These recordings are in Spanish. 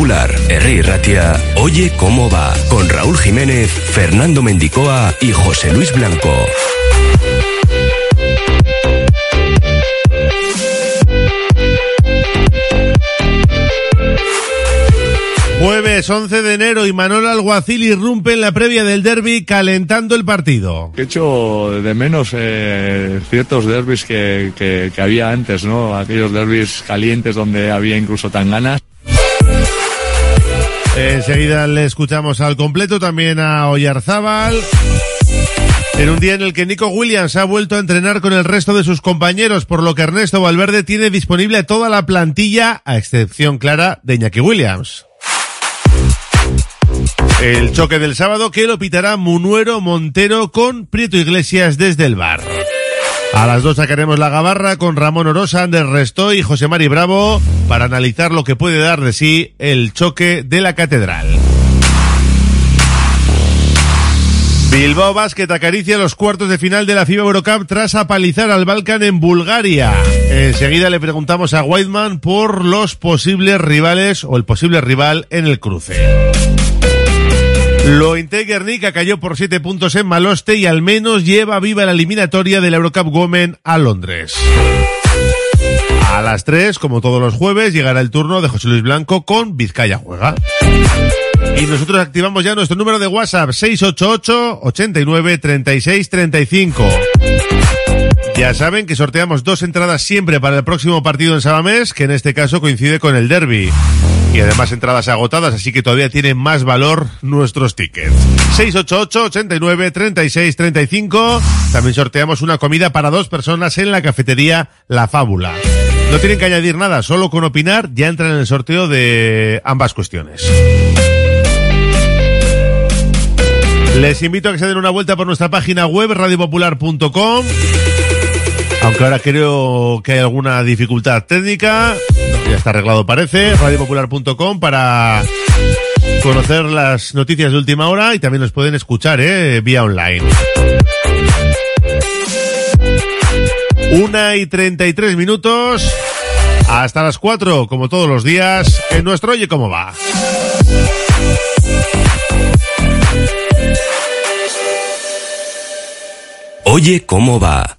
Popular, R. Ratia, Oye cómo va, con Raúl Jiménez, Fernando Mendicoa y José Luis Blanco. Jueves 11 de enero y Manuel Alguacil irrumpe en la previa del derby calentando el partido. He hecho de menos eh, ciertos derbis que, que, que había antes, ¿no? Aquellos derbis calientes donde había incluso tan ganas. Enseguida le escuchamos al completo también a Oyarzábal. En un día en el que Nico Williams ha vuelto a entrenar con el resto de sus compañeros, por lo que Ernesto Valverde tiene disponible toda la plantilla, a excepción clara de Iñaki Williams. El choque del sábado que lo pitará Munuero Montero con Prieto Iglesias desde el bar. A las dos sacaremos la gabarra con Ramón Orosa, Ander Restoy y José Mari Bravo para analizar lo que puede dar de sí el choque de la catedral. Bilbao Basket acaricia los cuartos de final de la FIBA Eurocup tras apalizar al Balkan en Bulgaria. Enseguida le preguntamos a Whiteman por los posibles rivales o el posible rival en el cruce. Lointe Guernica cayó por 7 puntos en Maloste y al menos lleva viva la eliminatoria de la Eurocup Women a Londres. A las 3, como todos los jueves, llegará el turno de José Luis Blanco con Vizcaya Juega. Y nosotros activamos ya nuestro número de WhatsApp 688 89 36 35. Ya saben que sorteamos dos entradas siempre para el próximo partido en Sabamés, que en este caso coincide con el derby. Y además entradas agotadas, así que todavía tienen más valor nuestros tickets. 688 89 36 35. También sorteamos una comida para dos personas en la cafetería La Fábula. No tienen que añadir nada, solo con opinar ya entran en el sorteo de ambas cuestiones. Les invito a que se den una vuelta por nuestra página web radiopopular.com. Aunque ahora creo que hay alguna dificultad técnica, ya está arreglado parece, radiopopular.com para conocer las noticias de última hora y también nos pueden escuchar eh, vía online. Una y treinta y tres minutos hasta las cuatro, como todos los días, en nuestro Oye Cómo Va. Oye cómo va.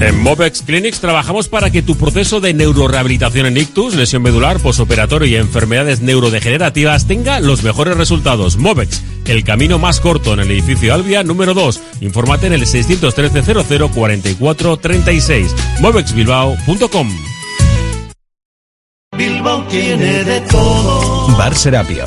En Movex Clinics trabajamos para que tu proceso de neurorehabilitación en ictus, lesión medular, posoperatorio y enfermedades neurodegenerativas tenga los mejores resultados. Movex, el camino más corto en el edificio Albia número 2. Infórmate en el 613 00 44 36. movexbilbao.com. Bilbao tiene de todo. Bar Serapio.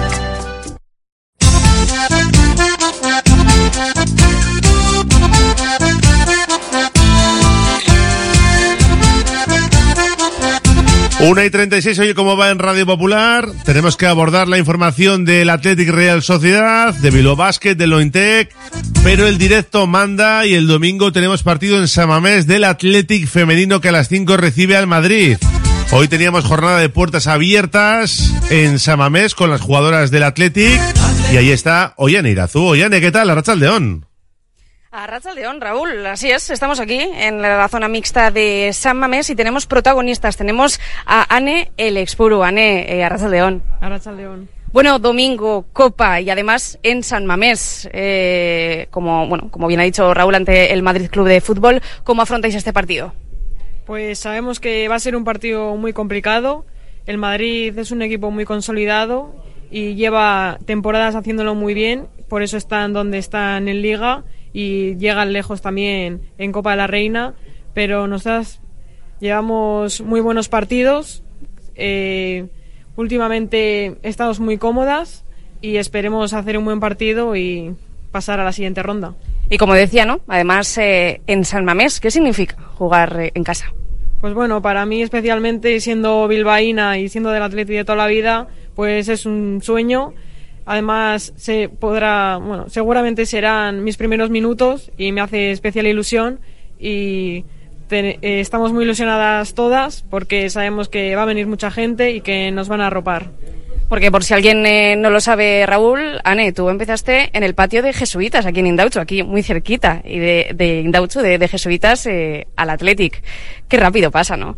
Una y 36, oye, ¿cómo va en Radio Popular? Tenemos que abordar la información del Athletic Real Sociedad, de Bilbao Basket, de Lointec, pero el directo manda y el domingo tenemos partido en Samamés del Athletic femenino que a las 5 recibe al Madrid. Hoy teníamos jornada de puertas abiertas en Samamés con las jugadoras del Athletic y ahí está Ollane Irazú. Ollane, ¿qué tal? Arracha León. A Racha León, Raúl, así es, estamos aquí en la zona mixta de San Mamés y tenemos protagonistas. Tenemos a Ane el Expuru, Ane, eh, Arracha León. Arracha León. Bueno, domingo, Copa y además en San Mamés, eh, como, bueno, como bien ha dicho Raúl ante el Madrid Club de Fútbol, ¿cómo afrontáis este partido? Pues sabemos que va a ser un partido muy complicado. El Madrid es un equipo muy consolidado y lleva temporadas haciéndolo muy bien, por eso están donde están en Liga y llegan lejos también en Copa de la Reina, pero nosotras llevamos muy buenos partidos. Eh, últimamente estamos muy cómodas y esperemos hacer un buen partido y pasar a la siguiente ronda. Y como decía, ¿no? Además, eh, en San Mamés, ¿qué significa jugar eh, en casa? Pues bueno, para mí especialmente siendo bilbaína y siendo del Atleti de toda la vida, pues es un sueño. Además, se podrá, bueno, seguramente serán mis primeros minutos y me hace especial ilusión y eh, estamos muy ilusionadas todas porque sabemos que va a venir mucha gente y que nos van a arropar. Porque por si alguien eh, no lo sabe, Raúl, Ane, tú empezaste en el patio de Jesuitas, aquí en Indaucho, aquí muy cerquita, y de, de Indaucho, de, de Jesuitas eh, al Athletic. Qué rápido pasa, ¿no?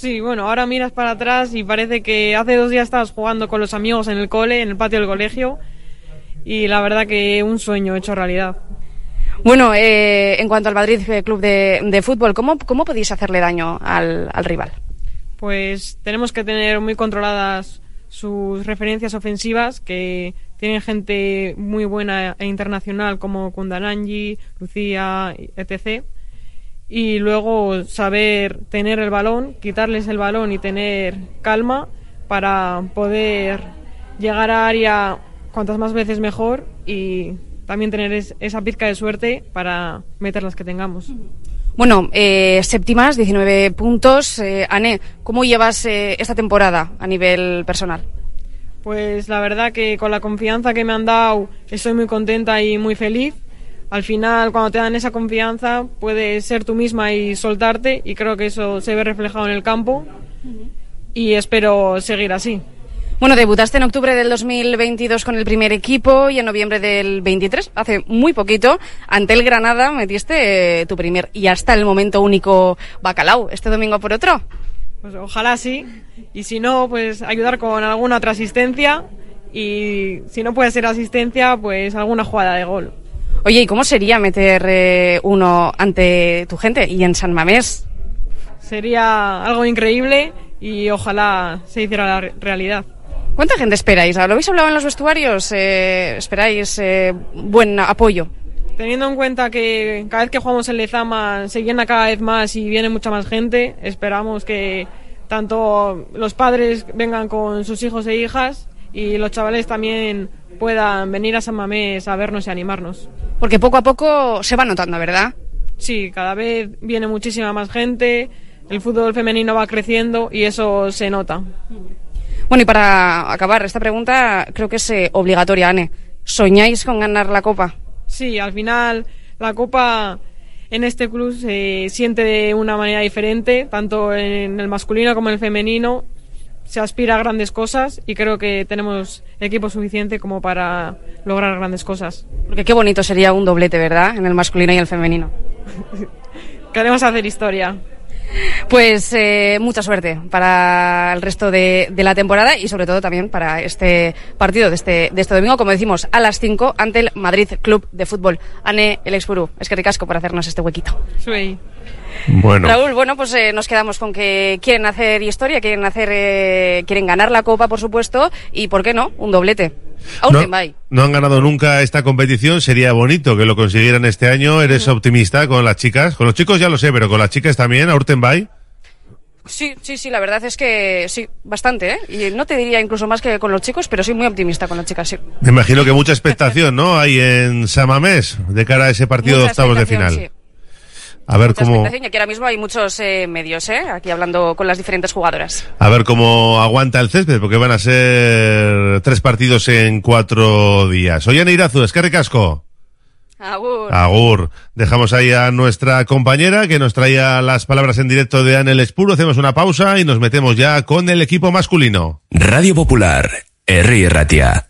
Sí, bueno, ahora miras para atrás y parece que hace dos días estabas jugando con los amigos en el cole, en el patio del colegio, y la verdad que un sueño hecho realidad. Bueno, eh, en cuanto al Madrid eh, Club de, de Fútbol, ¿cómo, ¿cómo podéis hacerle daño al, al rival? Pues tenemos que tener muy controladas sus referencias ofensivas, que tienen gente muy buena e internacional como Kundananji, Lucía, etc. Y luego saber tener el balón, quitarles el balón y tener calma para poder llegar a área cuantas más veces mejor y también tener es- esa pizca de suerte para meter las que tengamos. Bueno, eh, séptimas, 19 puntos. Eh, Ane, ¿cómo llevas eh, esta temporada a nivel personal? Pues la verdad que con la confianza que me han dado estoy muy contenta y muy feliz. Al final, cuando te dan esa confianza, puedes ser tú misma y soltarte y creo que eso se ve reflejado en el campo y espero seguir así. Bueno, debutaste en octubre del 2022 con el primer equipo y en noviembre del 23, hace muy poquito, ante el Granada metiste eh, tu primer y hasta el momento único bacalao. ¿Este domingo por otro? Pues ojalá sí. Y si no, pues ayudar con alguna otra asistencia y si no puede ser asistencia, pues alguna jugada de gol. Oye, ¿y cómo sería meter eh, uno ante tu gente y en San Mamés? Sería algo increíble y ojalá se hiciera la re- realidad. ¿Cuánta gente esperáis? ¿Lo habéis hablado en los vestuarios? Eh, ¿Esperáis eh, buen apoyo? Teniendo en cuenta que cada vez que jugamos en Lezama se llena cada vez más y viene mucha más gente, esperamos que tanto los padres vengan con sus hijos e hijas y los chavales también puedan venir a San Mamés a vernos y animarnos. Porque poco a poco se va notando, ¿verdad? Sí, cada vez viene muchísima más gente, el fútbol femenino va creciendo y eso se nota. Bueno, y para acabar esta pregunta, creo que es eh, obligatoria, Ane. ¿Soñáis con ganar la Copa? Sí, al final la Copa en este club se siente de una manera diferente, tanto en el masculino como en el femenino. Se aspira a grandes cosas y creo que tenemos equipo suficiente como para lograr grandes cosas. Porque qué bonito sería un doblete, ¿verdad? En el masculino y el femenino. Queremos hacer historia. Pues eh, mucha suerte para el resto de, de, la temporada y sobre todo también para este partido de este, de este domingo, como decimos, a las 5 ante el Madrid Club de Fútbol. Ane el Expurú, es que ricasco por hacernos este huequito. Soy. Bueno. Raúl, bueno, pues eh, nos quedamos con que quieren hacer historia, quieren hacer, eh, quieren ganar la copa, por supuesto, y por qué no, un doblete. No, no, han ganado nunca esta competición, sería bonito que lo consiguieran este año. ¿Eres optimista con las chicas? Con los chicos ya lo sé, pero con las chicas también, a Urtenbay. Sí, sí, sí, la verdad es que sí, bastante, ¿eh? Y no te diría incluso más que con los chicos, pero soy muy optimista con las chicas, sí. Me imagino que mucha expectación, ¿no? Hay en Samamés de cara a ese partido mucha de octavos de final. Sí. A ver Mucha cómo, expectación, y aquí ahora mismo hay muchos eh, medios, ¿eh? Aquí hablando con las diferentes jugadoras. a ver cómo aguanta el césped, porque van a ser tres partidos en cuatro días. Oye, Neirazu, es que recasco. Agur. Agur. Dejamos ahí a nuestra compañera que nos traía las palabras en directo de Anel Espuro. Hacemos una pausa y nos metemos ya con el equipo masculino. Radio Popular, Herri Ratia.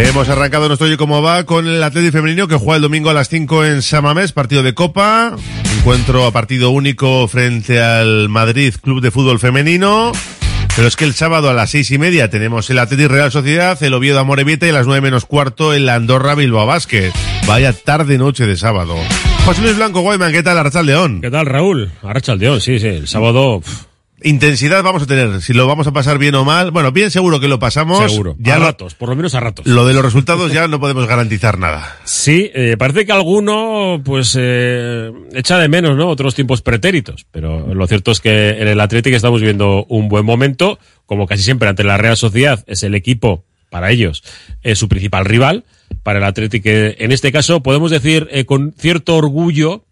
Hemos arrancado nuestro Oye Cómo Va con el Atlético Femenino que juega el domingo a las 5 en Samamés, partido de Copa. Encuentro a partido único frente al Madrid Club de Fútbol Femenino. Pero es que el sábado a las seis y media tenemos el Atlético Real Sociedad, el Oviedo Amorebieta y a las nueve menos cuarto el Andorra Bilbao Basket. Vaya tarde noche de sábado. José Luis Blanco Guayman, ¿qué tal? Arracha León. ¿Qué tal, Raúl? Arracha León, sí, sí. El sábado... Intensidad vamos a tener, si lo vamos a pasar bien o mal. Bueno, bien seguro que lo pasamos. Seguro. Ya a lo, ratos, por lo menos a ratos. lo de los resultados ya no podemos garantizar nada. Sí, eh, parece que alguno pues eh, echa de menos, ¿no? Otros tiempos pretéritos, pero lo cierto es que en el Atlético estamos viviendo un buen momento, como casi siempre ante la Real Sociedad es el equipo para ellos es su principal rival, para el Atlético en este caso podemos decir eh, con cierto orgullo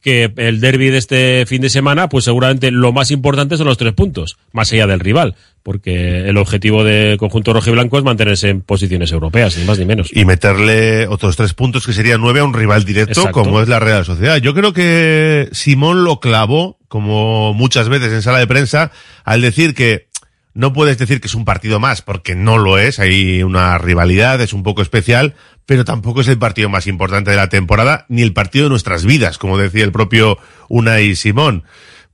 que el derby de este fin de semana, pues seguramente lo más importante son los tres puntos, más allá del rival, porque el objetivo del conjunto rojiblanco es mantenerse en posiciones europeas, ni más ni menos. Y meterle otros tres puntos que serían nueve a un rival directo Exacto. como es la Real Sociedad. Yo creo que Simón lo clavó, como muchas veces en sala de prensa, al decir que no puedes decir que es un partido más, porque no lo es, hay una rivalidad, es un poco especial, pero tampoco es el partido más importante de la temporada, ni el partido de nuestras vidas, como decía el propio Unai Simón.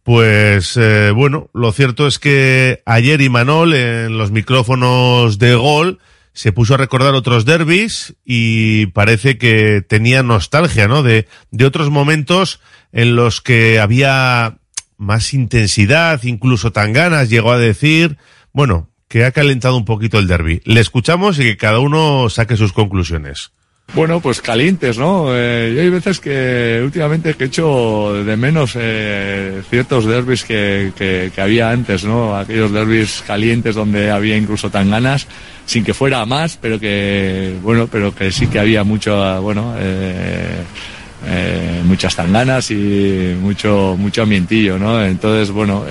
Pues eh, bueno, lo cierto es que ayer Imanol en los micrófonos de gol se puso a recordar otros derbis y parece que tenía nostalgia, ¿no? De, de otros momentos en los que había más intensidad, incluso tan ganas, llegó a decir, bueno, que ha calentado un poquito el derby. Le escuchamos y que cada uno saque sus conclusiones. Bueno, pues calientes, ¿no? Eh, yo hay veces que últimamente que echo de menos eh, ciertos derbis que, que, había antes, ¿no? Aquellos derbis calientes donde había incluso tan ganas, sin que fuera más, pero que, bueno, pero que sí que había mucho, bueno, eh, eh, muchas tanganas y mucho, mucho ambientillo, ¿no? Entonces, bueno,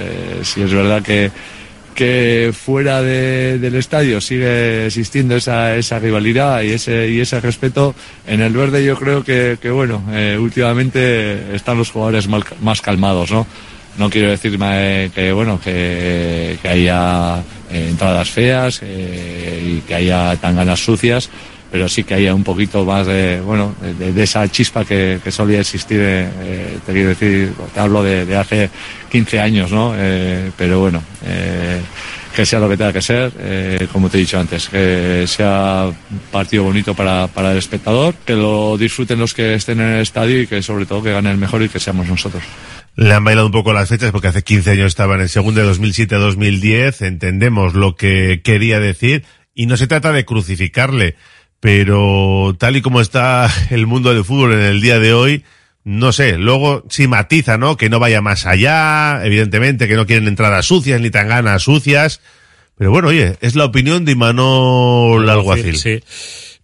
sí es verdad que, que fuera de- del estadio sigue existiendo esa, esa rivalidad y ese, y ese respeto. En el verde yo creo que, que bueno, eh, últimamente están los jugadores mal- más calmados, ¿no? No quiero decir que, bueno, que, que haya eh, entradas feas eh, y que haya tanganas sucias, pero sí que haya un poquito más de, bueno, de, de esa chispa que, que solía existir, eh, eh, te quiero decir, te hablo de, de hace 15 años, ¿no? Eh, pero bueno, eh, que sea lo que tenga que ser, eh, como te he dicho antes, que sea un partido bonito para, para el espectador, que lo disfruten los que estén en el estadio y que sobre todo que gane el mejor y que seamos nosotros. Le han bailado un poco las fechas porque hace 15 años estaba en el segundo de 2007 a 2010. Entendemos lo que quería decir y no se trata de crucificarle, pero tal y como está el mundo del fútbol en el día de hoy, no sé, luego sí matiza, ¿no? Que no vaya más allá, evidentemente, que no quieren entradas sucias ni tan ganas sucias. Pero bueno, oye, es la opinión de Imanol Alguacil. Sí.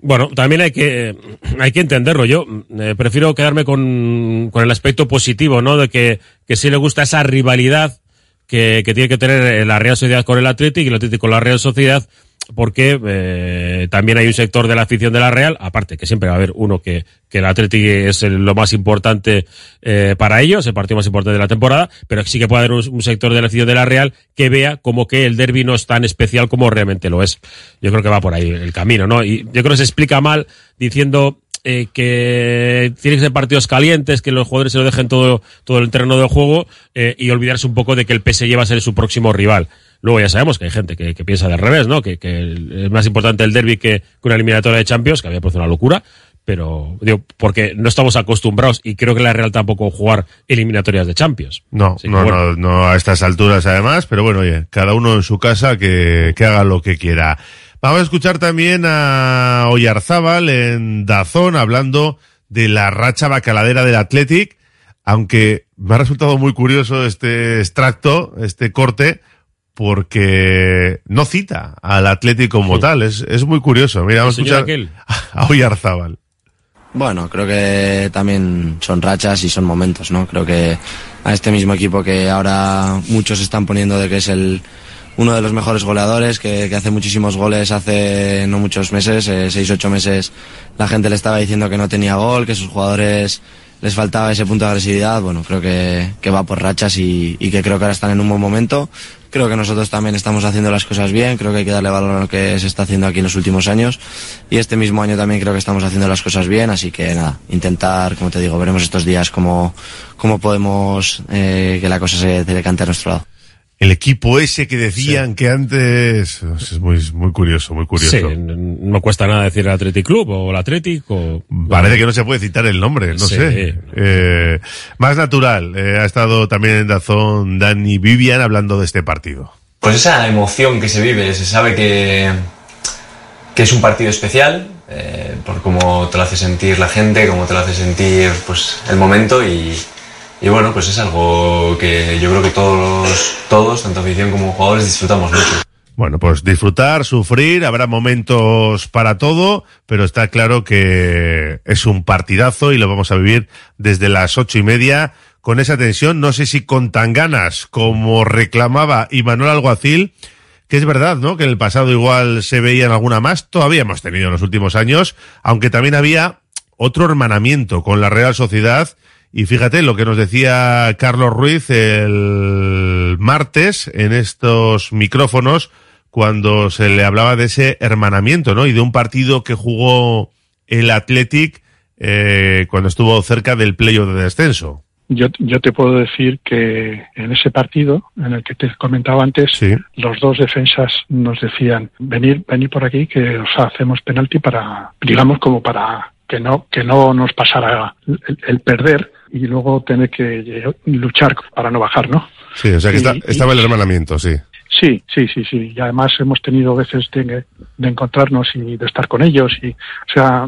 Bueno, también hay que, hay que entenderlo. Yo eh, prefiero quedarme con, con el aspecto positivo, ¿no? De que, que sí le gusta esa rivalidad que, que tiene que tener la Real Sociedad con el Atlético y el Atlético con la Real Sociedad, porque eh, también hay un sector de la afición de la Real, aparte que siempre va a haber uno que, que el Atlético es el- lo más importante eh, para ellos, el partido más importante de la temporada, pero sí que puede haber un, un sector de la afición de la Real que vea como que el derby no es tan especial como realmente lo es. Yo creo que va por ahí el camino, ¿no? Y yo creo que se explica mal diciendo eh, que tienen que ser partidos calientes, que los jugadores se lo dejen todo, todo el terreno del juego eh, y olvidarse un poco de que el PSG va a ser su próximo rival. Luego ya sabemos que hay gente que, que piensa del revés, ¿no? Que, que es más importante el derby que, una eliminatoria de Champions, que a mí me parece una locura. Pero, digo, porque no estamos acostumbrados y creo que la Real tampoco jugar eliminatorias de Champions. No, Así que, no, bueno. no, no a estas alturas además, pero bueno, oye, cada uno en su casa que, que haga lo que quiera. Vamos a escuchar también a Oyarzábal en Dazón hablando de la racha bacaladera del Athletic, aunque me ha resultado muy curioso este extracto, este corte, porque no cita al Athletic como tal, es, es muy curioso. Mira, vamos a escuchar aquel. a Oyarzábal. Bueno, creo que también son rachas y son momentos, ¿no? Creo que a este mismo equipo que ahora muchos están poniendo de que es el uno de los mejores goleadores, que, que hace muchísimos goles hace no muchos meses, eh, seis, ocho meses, la gente le estaba diciendo que no tenía gol, que sus jugadores les faltaba ese punto de agresividad. Bueno, creo que, que va por rachas y, y que creo que ahora están en un buen momento. Creo que nosotros también estamos haciendo las cosas bien, creo que hay que darle valor a lo que se está haciendo aquí en los últimos años y este mismo año también creo que estamos haciendo las cosas bien, así que nada, intentar, como te digo, veremos estos días cómo, cómo podemos eh, que la cosa se decante a nuestro lado. El equipo ese que decían que antes, es muy, muy curioso, muy curioso. Sí, no cuesta nada decir el Athletic Club o el Athletic o... Parece que no se puede citar el nombre, no Sí. sé. Eh, más natural, eh, ha estado también en Dazón Dani Vivian hablando de este partido. Pues esa emoción que se vive, se sabe que, que es un partido especial, eh, por cómo te lo hace sentir la gente, cómo te lo hace sentir pues, el momento y, y bueno, pues es algo que yo creo que todos, todos, tanto afición como jugadores, disfrutamos mucho. Bueno, pues disfrutar, sufrir, habrá momentos para todo, pero está claro que es un partidazo y lo vamos a vivir desde las ocho y media con esa tensión, no sé si con tan ganas como reclamaba Imanol Alguacil, que es verdad, ¿no? Que en el pasado igual se veían alguna más, todavía hemos tenido en los últimos años, aunque también había otro hermanamiento con la Real Sociedad y fíjate lo que nos decía Carlos Ruiz el martes en estos micrófonos cuando se le hablaba de ese hermanamiento, ¿no? Y de un partido que jugó el Athletic eh, cuando estuvo cerca del playo de descenso. Yo, yo te puedo decir que en ese partido, en el que te comentaba antes, los dos defensas nos decían, venir, venir por aquí que os hacemos penalti para, digamos, como para que no, que no nos pasara el, el perder y luego tener que luchar para no bajar, ¿no? Sí, o sea que Y- está- y- estaba el hermanamiento, sí. Sí, sí, sí, sí. Y además hemos tenido veces de, de encontrarnos y de estar con ellos. Y, o sea,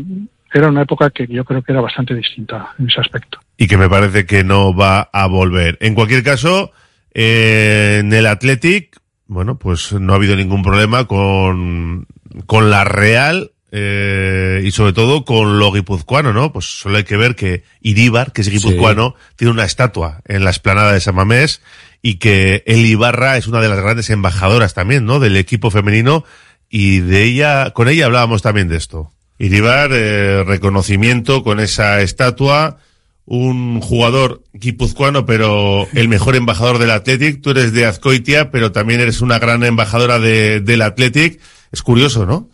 era una época que yo creo que era bastante distinta en ese aspecto. Y que me parece que no va a volver. En cualquier caso, eh, en el Athletic, bueno, pues no ha habido ningún problema con, con la Real eh, y sobre todo con lo guipuzcoano, ¿no? Pues solo hay que ver que Iríbar, que es guipuzcoano, tiene una estatua en la esplanada de San Mamés y que el Ibarra es una de las grandes embajadoras también, ¿no? Del equipo femenino y de ella, con ella hablábamos también de esto. Iribar, eh, reconocimiento con esa estatua, un jugador guipuzcoano, pero el mejor embajador del Athletic. Tú eres de Azcoitia, pero también eres una gran embajadora de, del Athletic. Es curioso, ¿no?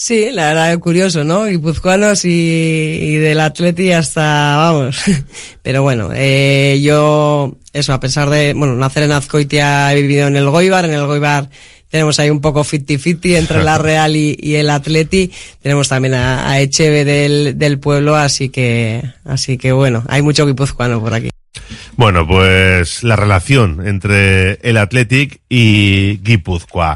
Sí, la verdad curioso, ¿no? Guipuzcoanos y, y del Atleti hasta, vamos. Pero bueno, eh, yo, eso, a pesar de, bueno, nacer en Azcoitia he vivido en el Goibar, en el Goibar tenemos ahí un poco 50-50 entre la Real y, y, el Atleti. Tenemos también a, a Echeve del, del pueblo, así que, así que bueno, hay mucho guipuzcoano por aquí. Bueno, pues la relación entre el Athletic y Guipúzcoa.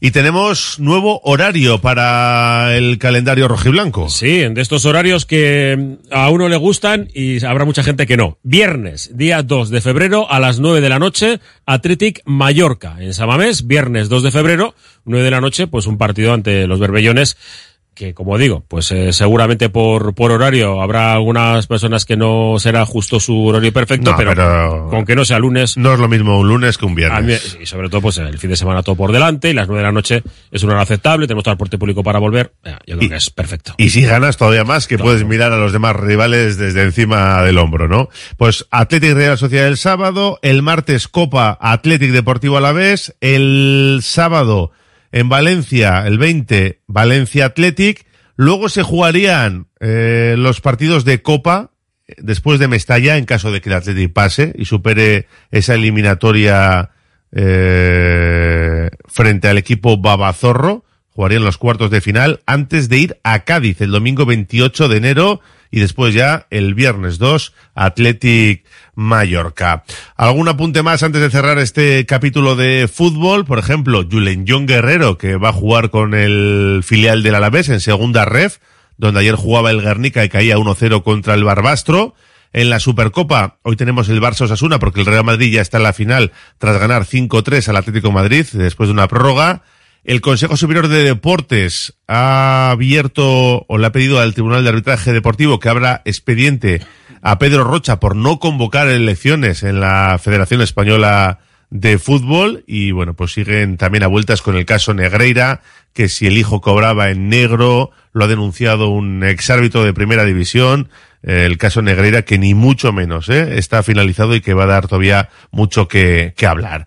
Y tenemos nuevo horario para el calendario rojiblanco. Sí, de estos horarios que a uno le gustan y habrá mucha gente que no. Viernes, día 2 de febrero a las 9 de la noche, Athletic Mallorca en Samamés. Viernes 2 de febrero, 9 de la noche, pues un partido ante los Berbellones que como digo, pues eh, seguramente por, por horario habrá algunas personas que no será justo su horario perfecto, No, pero, pero- con que no sea lunes. No es lo mismo un lunes que un a mí- viernes. y sobre todo, pues el fin de semana todo por delante y las nueve de la noche es una hora aceptable, tenemos transporte público para volver. Yo creo que es perfecto. Y si ganas todavía más, que puedes mirar a los demás rivales desde encima del hombro, ¿no? Pues Athletic Real Sociedad el sábado, el martes Copa Athletic Deportivo Alavés, el sábado en Valencia, el 20, Valencia Athletic, luego se jugarían eh, los partidos de Copa después de Mestalla en caso de que el Athletic pase y supere esa eliminatoria eh, frente al equipo Babazorro. Jugarían los cuartos de final antes de ir a Cádiz el domingo 28 de enero y después ya el viernes 2 Athletic Mallorca. ¿Algún apunte más antes de cerrar este capítulo de fútbol? Por ejemplo, Julen John Guerrero que va a jugar con el filial del Alavés en segunda ref, donde ayer jugaba el Guernica y caía 1-0 contra el Barbastro. En la Supercopa, hoy tenemos el Barça Osasuna porque el Real Madrid ya está en la final tras ganar 5-3 al Atlético Madrid después de una prórroga. El Consejo Superior de Deportes ha abierto o le ha pedido al Tribunal de Arbitraje Deportivo que abra expediente a Pedro Rocha por no convocar elecciones en la Federación Española de Fútbol y bueno, pues siguen también a vueltas con el caso Negreira, que si el hijo cobraba en negro, lo ha denunciado un exárbitro de primera división, eh, el caso Negreira que ni mucho menos ¿eh? está finalizado y que va a dar todavía mucho que, hablar.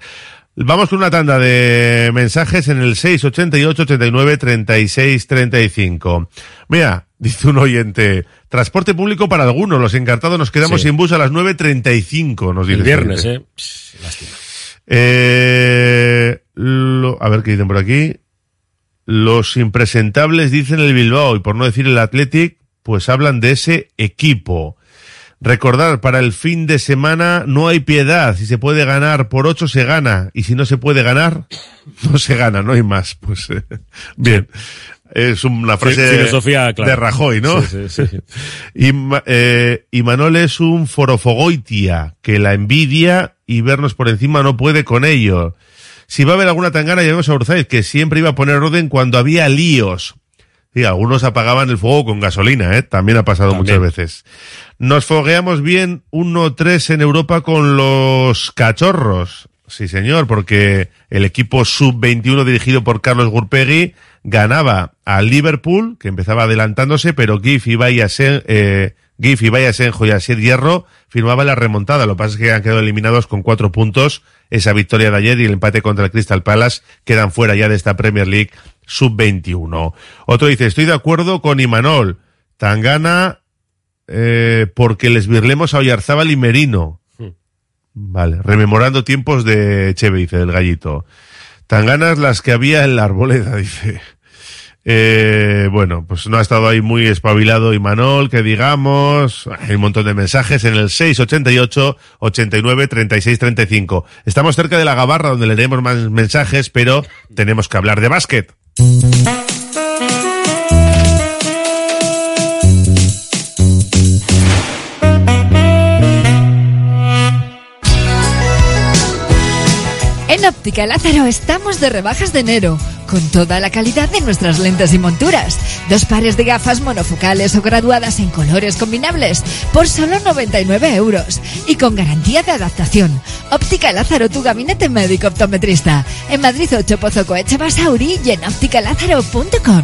Vamos con una tanda de mensajes en el 688 89 36 35. Mira, dice un oyente, transporte público para algunos, los encartados nos quedamos Sí. sin bus a las 9.35, nos dice. El viernes, eh. Pss, Lástima. Eh, lo- a ver qué dicen por aquí. Los impresentables dicen el Bilbao y por no decir el Athletic, pues hablan de ese equipo. Recordar, para el fin de semana no hay piedad. Si se puede ganar por ocho, se gana. Y si no se puede ganar, no se gana, no hay más. Pues eh, bien. Es una frase Fi- filosofía de Rajoy, ¿no? Sí, sí, sí. Y, eh, y Manol es un forofogoitia, que la envidia y vernos por encima no puede con ello. Si va a haber alguna tangana, llamemos a Urzaiz, que siempre iba a poner orden cuando había líos. Sí, algunos apagaban el fuego con gasolina, ¿eh? También ha pasado También. muchas veces. Nos fogueamos bien 1-3 en Europa con los cachorros. Sí, señor, porque el equipo sub-21 dirigido por Carlos Gurpegui ganaba al Liverpool, que empezaba adelantándose, pero Gif y Bayasen, eh, Gif y Bayasenjo y Asier Hierro firmaban la remontada. Lo que pasa es que han quedado eliminados con cuatro puntos. Esa victoria de ayer y el empate contra el Crystal Palace quedan fuera ya de esta Premier League sub-21. Otro dice, estoy de acuerdo con Imanol. Tangana, eh, porque les virlemos a Oyarzábal y Merino. Vale, rememorando tiempos de Cheve, dice el gallito. Tan ganas las que había en la arboleda, dice. Eh, bueno, pues no ha estado ahí muy espabilado Imanol, que digamos. Hay un montón de mensajes en el 688 89 36 35. Estamos cerca de la gabarra donde leeremos más mensajes, pero tenemos que hablar de básquet. En Óptica Lázaro estamos de rebajas de enero con toda la calidad de nuestras lentes y monturas. Dos pares de gafas monofocales o graduadas en colores combinables por solo 99 euros y con garantía de adaptación. Óptica Lázaro, tu gabinete médico optometrista. En Madrid 8 Pozo Coeche Basauri y en ópticalázaro.com.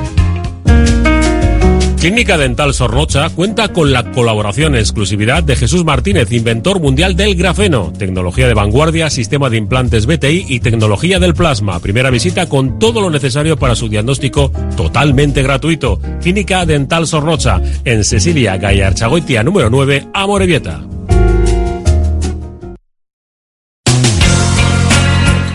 Clínica Dental Sorrocha cuenta con la colaboración exclusividad de Jesús Martínez, inventor mundial del grafeno, tecnología de vanguardia, sistema de implantes BTI y tecnología del plasma. Primera visita con todo lo necesario para su diagnóstico totalmente gratuito. Clínica Dental Sorrocha en Cecilia Gallarchagoitia número 9, Amorebieta.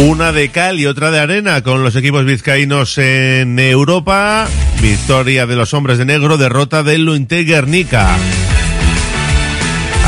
Una de cal y otra de arena con los equipos vizcaínos en Europa. Victoria de los hombres de negro, derrota del Luinte Guernica.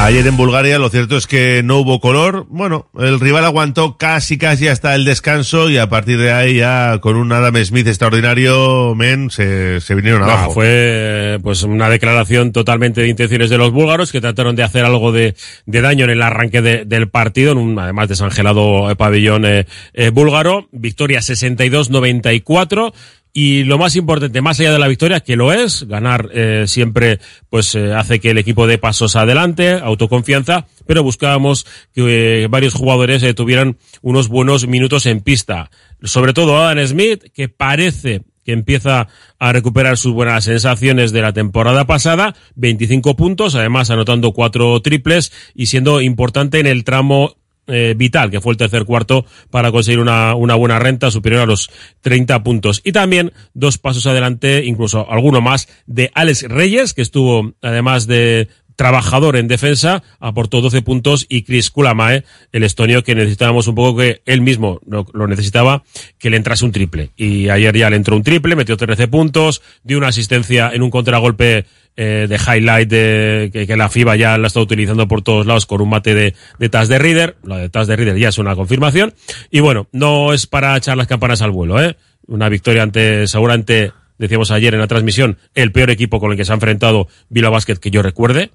Ayer en Bulgaria lo cierto es que no hubo color. Bueno, el rival aguantó casi casi hasta el descanso y a partir de ahí ya con un Adam Smith extraordinario, men, se, se vinieron abajo. fue pues una declaración totalmente de intenciones de los búlgaros que trataron de hacer algo de, de daño en el arranque de- del partido, en un además desangelado eh, pabellón eh, eh, búlgaro. Victoria 62-94. Y lo más importante, más allá de la victoria, que lo es, ganar eh, siempre pues eh, hace que el equipo dé pasos adelante, autoconfianza, pero buscábamos que eh, varios jugadores eh, tuvieran unos buenos minutos en pista. Sobre todo Adam Smith, que parece que empieza a recuperar sus buenas sensaciones de la temporada pasada, 25 puntos, además anotando cuatro triples y siendo importante en el tramo eh, vital, que fue el tercer cuarto, para conseguir una, una buena renta superior a los 30 puntos. Y también dos pasos adelante, incluso alguno más, de Alex Reyes, que estuvo, además de trabajador en defensa, aportó 12 puntos y Chris Kulamae, el estonio que necesitábamos un poco que él mismo lo, necesitaba, que le entrase un triple. Y ayer ya le entró un triple, metió 13 puntos, dio una asistencia en un contragolpe eh, de highlight de, que, la FIBA ya la está utilizando por todos lados con un mate de, de Taz de Reader. Lo de Taz de Reader ya es una confirmación. Y bueno, no es para echar las campanas al vuelo, ¿eh? Una victoria ante, seguramente, decíamos ayer en la transmisión, el peor equipo con el que se ha enfrentado Vila Basket que yo recuerde.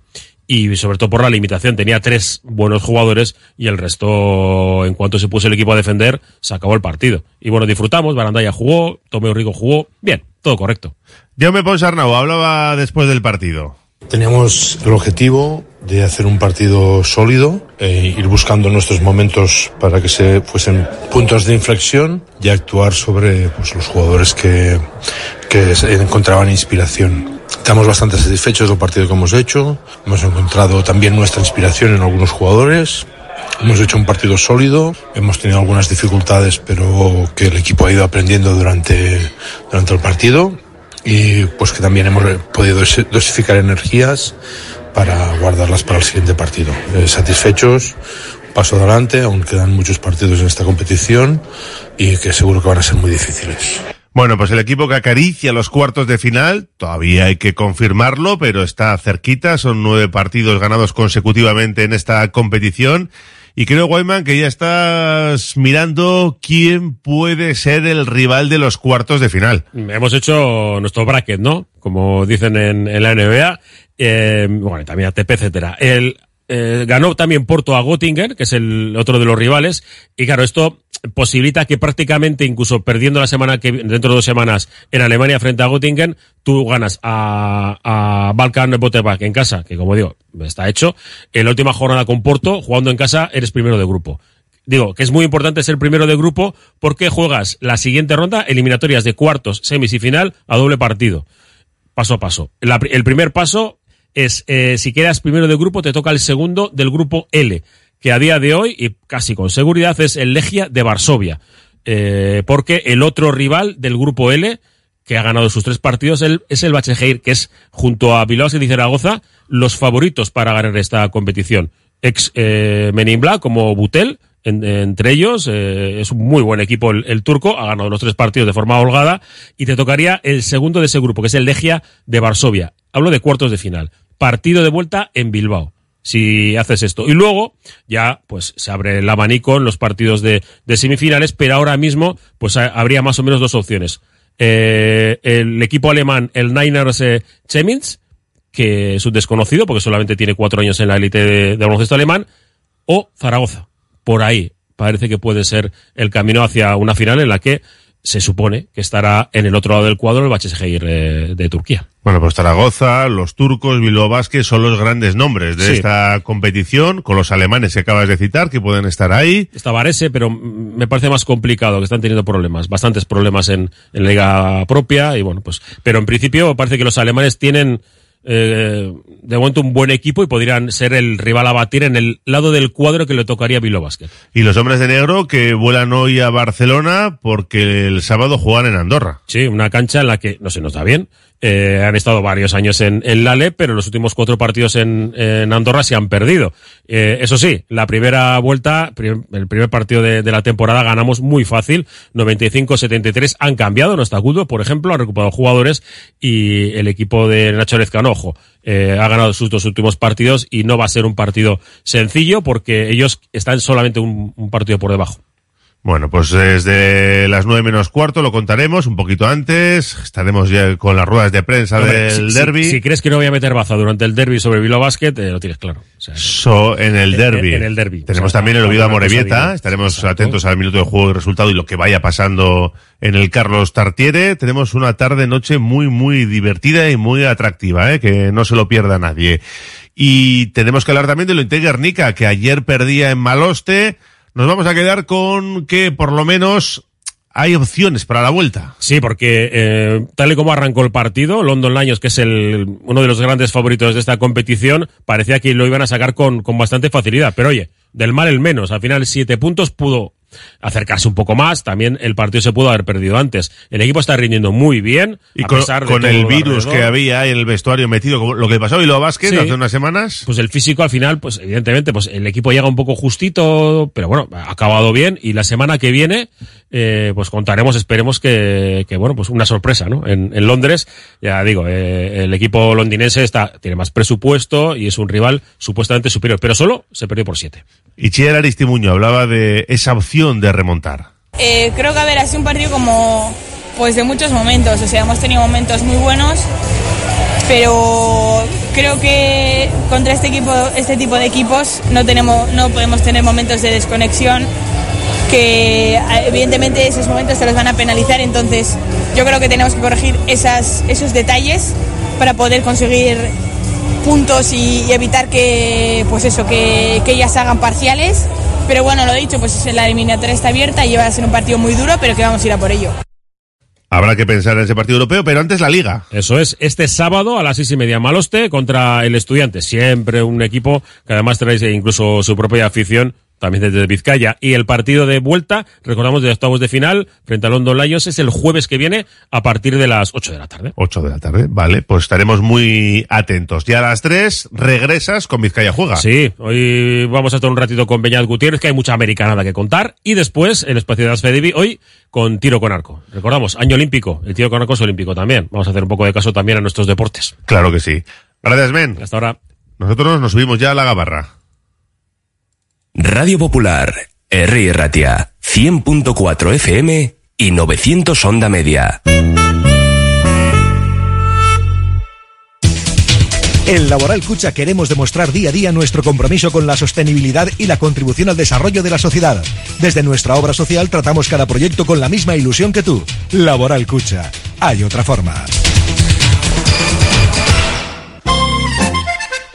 Y sobre todo por la limitación, tenía tres buenos jugadores y el resto, en cuanto se puso el equipo a defender, se acabó el partido. Y bueno, disfrutamos, Barandaya jugó, Tomeo Rico jugó, bien, todo correcto. Jaume Ponsarnau hablaba después del partido. Teníamos el objetivo de hacer un partido sólido, e ir buscando nuestros momentos para que se fuesen puntos de inflexión y actuar sobre pues, los jugadores que, que encontraban inspiración. Estamos bastante satisfechos del partido que hemos hecho. Hemos encontrado también nuestra inspiración en algunos jugadores. Hemos hecho un partido sólido, hemos tenido algunas dificultades, pero que el equipo ha ido aprendiendo durante, durante el partido y pues que también hemos podido dos- dosificar energías para guardarlas para el siguiente partido. Eh, satisfechos, paso adelante, aún quedan muchos partidos en esta competición y que seguro que van a ser muy difíciles. Bueno, pues el equipo que acaricia los cuartos de final, todavía hay que confirmarlo, pero está cerquita, son nueve partidos ganados consecutivamente en esta competición. Y creo, Guayman, que ya estás mirando quién puede ser el rival de los cuartos de final. Hemos hecho nuestro bracket, ¿no? Como dicen en, la NBA, eh, bueno, también ATP, etcétera. El eh, ganó también Porto a Göttingen, que es el otro de los rivales, y claro, esto posibilita que prácticamente, incluso perdiendo la semana que dentro de dos semanas en Alemania frente a Göttingen, tú ganas a, a Balkan Botebak en casa, que como digo, está hecho. En la última jornada con Porto, jugando en casa, eres primero de grupo. Digo, que es muy importante ser primero de grupo porque juegas la siguiente ronda, eliminatorias de cuartos, semis y final, a doble partido. Paso a paso. La- el primer paso es, eh, si quedas primero de grupo, te toca el segundo del grupo L, que a día de hoy, y casi con seguridad, es el Legia de Varsovia. Eh, porque el otro rival del grupo L, que ha ganado sus tres partidos, es el Bachegeir, que es, junto a Bilbao y Zaragoza, los favoritos para ganar esta competición. Ex eh, como Butel, en- entre ellos, eh, es un muy buen equipo el, el turco, ha ganado los tres partidos de forma holgada, y te tocaría el segundo de ese grupo, que es el Legia de Varsovia. Hablo de cuartos de final. Partido de vuelta en Bilbao si haces esto. Y luego ya pues se abre el abanico en los partidos de, de semifinales, pero ahora mismo pues ha- habría más o menos dos opciones. Eh, el equipo alemán, el Niners eh, Chemnitz, que es un desconocido porque solamente tiene cuatro años en la élite de, de baloncesto alemán, o Zaragoza. Por ahí parece que puede ser el camino hacia una final en la que se supone que estará en el otro lado del cuadro el Başakşehir eh, de Turquía. Bueno, pues Zaragoza, los turcos, Bilbao Basket son los grandes nombres de Sí. esta competición, con los alemanes que acabas de citar, que pueden estar ahí. Está Varese, pero me parece más complicado, que están teniendo problemas, bastantes problemas en, en la liga propia, y bueno, pues, pero en principio parece que los alemanes tienen, eh, de momento un buen equipo y podrían ser el rival a batir en el lado del cuadro que le tocaría a Bilbao Basket. Y los hombres de negro que vuelan hoy a Barcelona porque el sábado juegan en Andorra. Sí, una cancha en la que no se nos da bien. Eh, han estado varios años en, en Lale, pero los últimos cuatro partidos en, en Andorra se han perdido. Eh, eso sí, la primera vuelta, prim- el primer partido de, de la temporada ganamos muy fácil, 95-73. Han cambiado, no está Gudo, por ejemplo, han recuperado jugadores y el equipo de Nacho Lezcano, eh, ha ganado sus dos últimos partidos y no va a ser un partido sencillo porque ellos están solamente un partido por debajo. Bueno, pues desde las nueve menos cuarto lo contaremos un poquito antes. Estaremos ya con las ruedas de prensa Hombre, del si- derby. Si, crees que no voy a meter baza durante el derby sobre Bilbao Basket, eh, lo tienes claro. O sea, So, en el derby. en el derby. Tenemos O sea, también el Oviedo cosa Morevieta. Estaremos atentos al minuto de juego y resultado y lo que vaya pasando en el Carlos Tartiere. Tenemos una tarde, noche muy, muy divertida y muy atractiva, ¿eh? que no se lo pierda nadie. Y tenemos que hablar también de lo Guernica, que ayer perdía en Maloste. Nos vamos a quedar con que por lo menos hay opciones para la vuelta. Sí, porque eh, tal y como arrancó el partido, London Lions, que es el, uno de los grandes favoritos de esta competición, parecía que lo iban a sacar con, con bastante facilidad. Pero oye, del mal el menos. Al final, siete puntos pudo acercarse un poco más. También el partido se pudo haber perdido antes. El equipo está rindiendo muy bien. Y a con, pesar de con todo el virus que había en el vestuario metido, como lo que pasó y lo Vázquez Sí. hace unas semanas. Pues el físico al final, pues evidentemente, pues el equipo llega un poco justito, pero bueno, ha acabado bien y la semana que viene, eh, pues contaremos, esperemos que, que, bueno, pues una sorpresa, ¿no? En, en Londres, ya digo, eh, el equipo londinense está, tiene más presupuesto y es un rival supuestamente superior, pero solo se perdió por siete. Y Chier Aristimuño hablaba de esa opción de remontar. Eh, creo que a ver, ha sido un partido como pues de muchos momentos, o sea, hemos tenido momentos muy buenos, pero creo que contra este equipo, este tipo de equipos no tenemos, no podemos tener momentos de desconexión que evidentemente esos momentos te los van a penalizar, entonces yo creo que tenemos que corregir esos detalles para poder conseguir puntos y, y evitar que pues eso que, que ellas hagan parciales pero bueno lo dicho pues la eliminatoria está abierta y va a ser un partido muy duro pero que vamos a ir a por ello Habrá que pensar en ese partido europeo, pero antes la liga. Eso es, este sábado a las seis y media Maloste contra el Estudiante. Siempre un equipo que además trae incluso su propia afición, también desde Vizcaya. Y el partido de vuelta, recordamos de octavos de final, frente a London Lions, es el jueves que viene a partir de las 8 de la tarde. 8 de la tarde, vale, pues estaremos muy atentos. Ya a las 3 regresas con Vizcaya Juega. Sí, hoy vamos a estar un ratito con Beñat Gutiérrez, que hay mucha americanada que contar. Y después, el espacio de Asfedivi, hoy con tiro con arco. Recordamos, año olímpico, el tiro con arco es olímpico también. Vamos a hacer un poco de caso también a nuestros deportes. Claro que sí. Gracias, Ben. Hasta ahora. Nosotros nos subimos ya a la gabarra. Radio Popular, R. Ratia, 100.4 FM y 900 Onda Media. En Laboral Cucha queremos demostrar día a día nuestro compromiso con la sostenibilidad y la contribución al desarrollo de la sociedad. Desde nuestra obra social tratamos cada proyecto con la misma ilusión que tú. Laboral Cucha. Hay otra forma.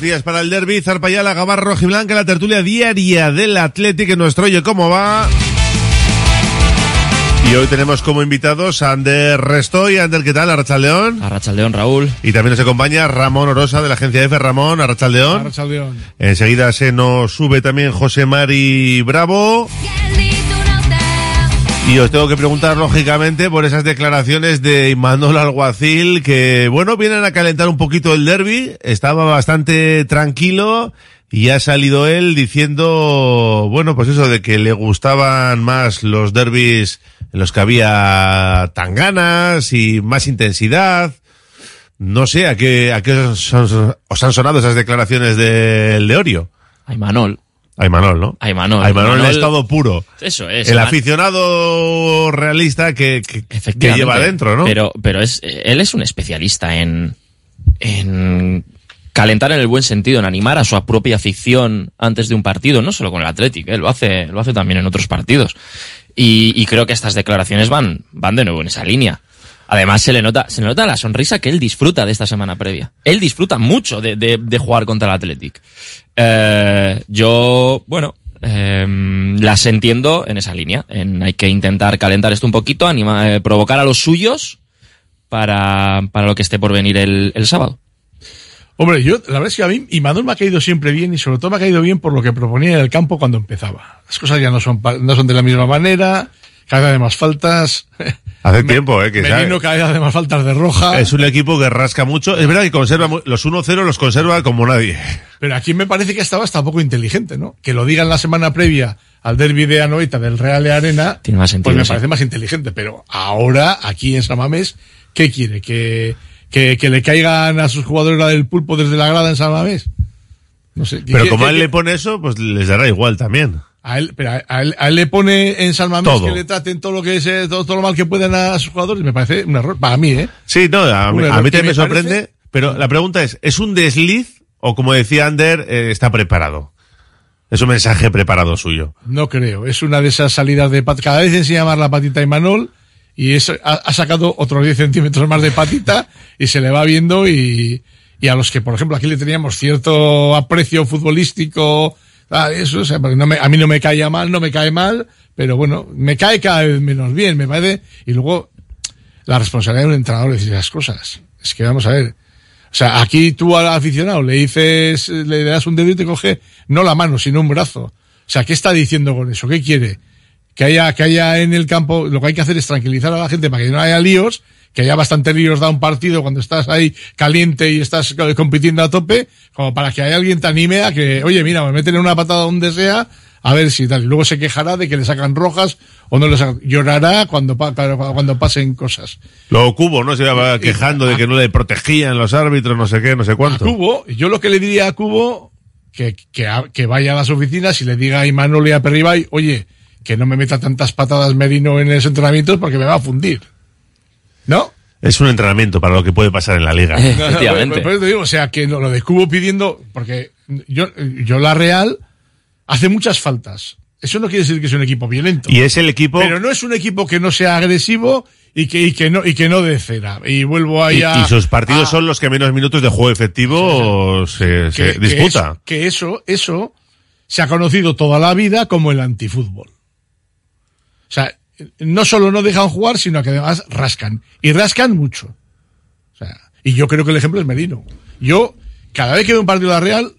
Días para el derby, Zarpayala, Gabarro, Rojiblanca, la tertulia diaria del Atlético en nuestro Oye Cómo Va. Y hoy tenemos como invitados a Ander Restoy. Ander, ¿qué tal? Arrachaldeón. Arrachaldeón, Raúl. Y también nos acompaña Ramón Orosa de la agencia F. Ramón, Arrachaldeón. Arrachaldeón. Enseguida se nos sube también José Mari Bravo. Y os tengo que preguntar, lógicamente, por esas declaraciones de Imanol Alguacil, que, bueno, vienen a calentar un poquito el derby. Estaba bastante tranquilo y ha salido él diciendo, bueno, pues eso de que le gustaban más los derbis en los que había tan ganas y más intensidad. No sé, ¿a qué, a qué os, os han sonado esas declaraciones del de Orio? Ay, Manol. Aymanol, ¿no? Aymanol. Aymanol en estado puro. Eso es. El aficionado realista que, que, que lleva dentro, ¿no? Pero, pero es, él es un especialista en, en calentar en el buen sentido, en animar a su propia afición antes de un partido, no solo con el Athletic, ¿eh? lo hace, lo hace también en otros partidos. Y, y creo que estas declaraciones van, van de nuevo en esa línea. Además, se le nota, se le nota la sonrisa que él disfruta de esta semana previa. Él disfruta mucho de, de, de jugar contra el Athletic. Eh, yo, bueno, eh, las entiendo en esa línea. Hay que intentar calentar esto un poquito, anima, eh, provocar a los suyos para, para lo que esté por venir el, el sábado. Hombre, yo, la verdad es que a mí Imanol me ha caído siempre bien y sobre todo me ha caído bien por lo que proponía en el campo cuando empezaba. Las cosas ya no son, no son de la misma manera, cada vez más faltas. Hace tiempo, eh, que Merino cada vez más faltas de roja. Es un equipo que rasca mucho. Es verdad que conserva los 1-0 los conserva como nadie. Pero aquí me parece que estaba hasta poco inteligente, ¿no? Que lo digan la semana previa al derby de Anoeta del Real de Arena, Tiene más sentido, pues me sí. parece más inteligente. Pero ahora, aquí en Samamés, ¿qué quiere? ¿Que, que, que le caigan a sus jugadores la del pulpo desde la grada en Samamés? No sé. Pero ¿qué- como qué- él qué- le pone eso, pues les dará igual también. A él, pero a, él, a él le pone en San Mamés Todo. que le traten todo lo que es, eh, todo, todo lo mal que puedan a sus jugadores, me parece un error. Para mí, ¿eh? Sí, no, a mí, a mí Y también me sorprende, parece- pero la pregunta es, ¿es un desliz o como decía Ander, eh, está preparado? Es un mensaje preparado suyo. No creo. Es una de esas salidas de patita. Cada vez enseña más la patita a Imanol y eso ha, ha sacado otros 10 centímetros más de patita y se le va viendo y, y a los que, por ejemplo, aquí le teníamos cierto aprecio futbolístico, ah, eso, o sea, porque no me- a mí no me caía mal, no me cae mal, pero bueno, me cae cada vez menos bien, me parece. Y luego, la responsabilidad de un entrenador es decir esas cosas. Es que vamos a ver. O sea, aquí tú al aficionado le dices, le das un dedo y te coge no la mano, sino un brazo. O sea, ¿qué está diciendo con eso? ¿Qué quiere? Que haya, que haya en el campo, lo que hay que hacer es tranquilizar a la gente para que no haya líos, que haya bastante líos da un partido cuando estás ahí caliente y estás eh, compitiendo a tope, como para que haya alguien te anime a que, oye, mira, me meten una patada donde sea, a ver si tal. Y luego se quejará de que le sacan rojas o no le sacan. Llorará cuando, cuando pasen cosas. Luego Cubo, ¿no? Se iba quejando de que no le protegían los árbitros, no sé qué, no sé cuánto. Cubo, yo lo que le diría a Cubo, que, que, que vaya a las oficinas y le diga a Imanol y a Perribay, oye, que no me meta tantas patadas Merino en los entrenamientos porque me va a fundir. ¿No? Es un entrenamiento para lo que puede pasar en la liga. No, no, eso te digo, o sea, que lo lo de Cubo pidiendo, porque yo, yo la Real hace muchas faltas. Eso no quiere decir que es un equipo violento. Y es el equipo... Pero no es un equipo que no sea agresivo y que, y que no, y que no de cera. Y vuelvo ahí Y, a. y sus partidos a- son los que menos minutos de juego efectivo se, se que, disputa. Que eso, que eso, eso se ha conocido toda la vida como el antifútbol. O sea, no solo no dejan jugar, sino que además rascan. Y rascan mucho. O sea, y yo creo que el ejemplo es Merino. Yo, cada vez que veo un partido de la Real,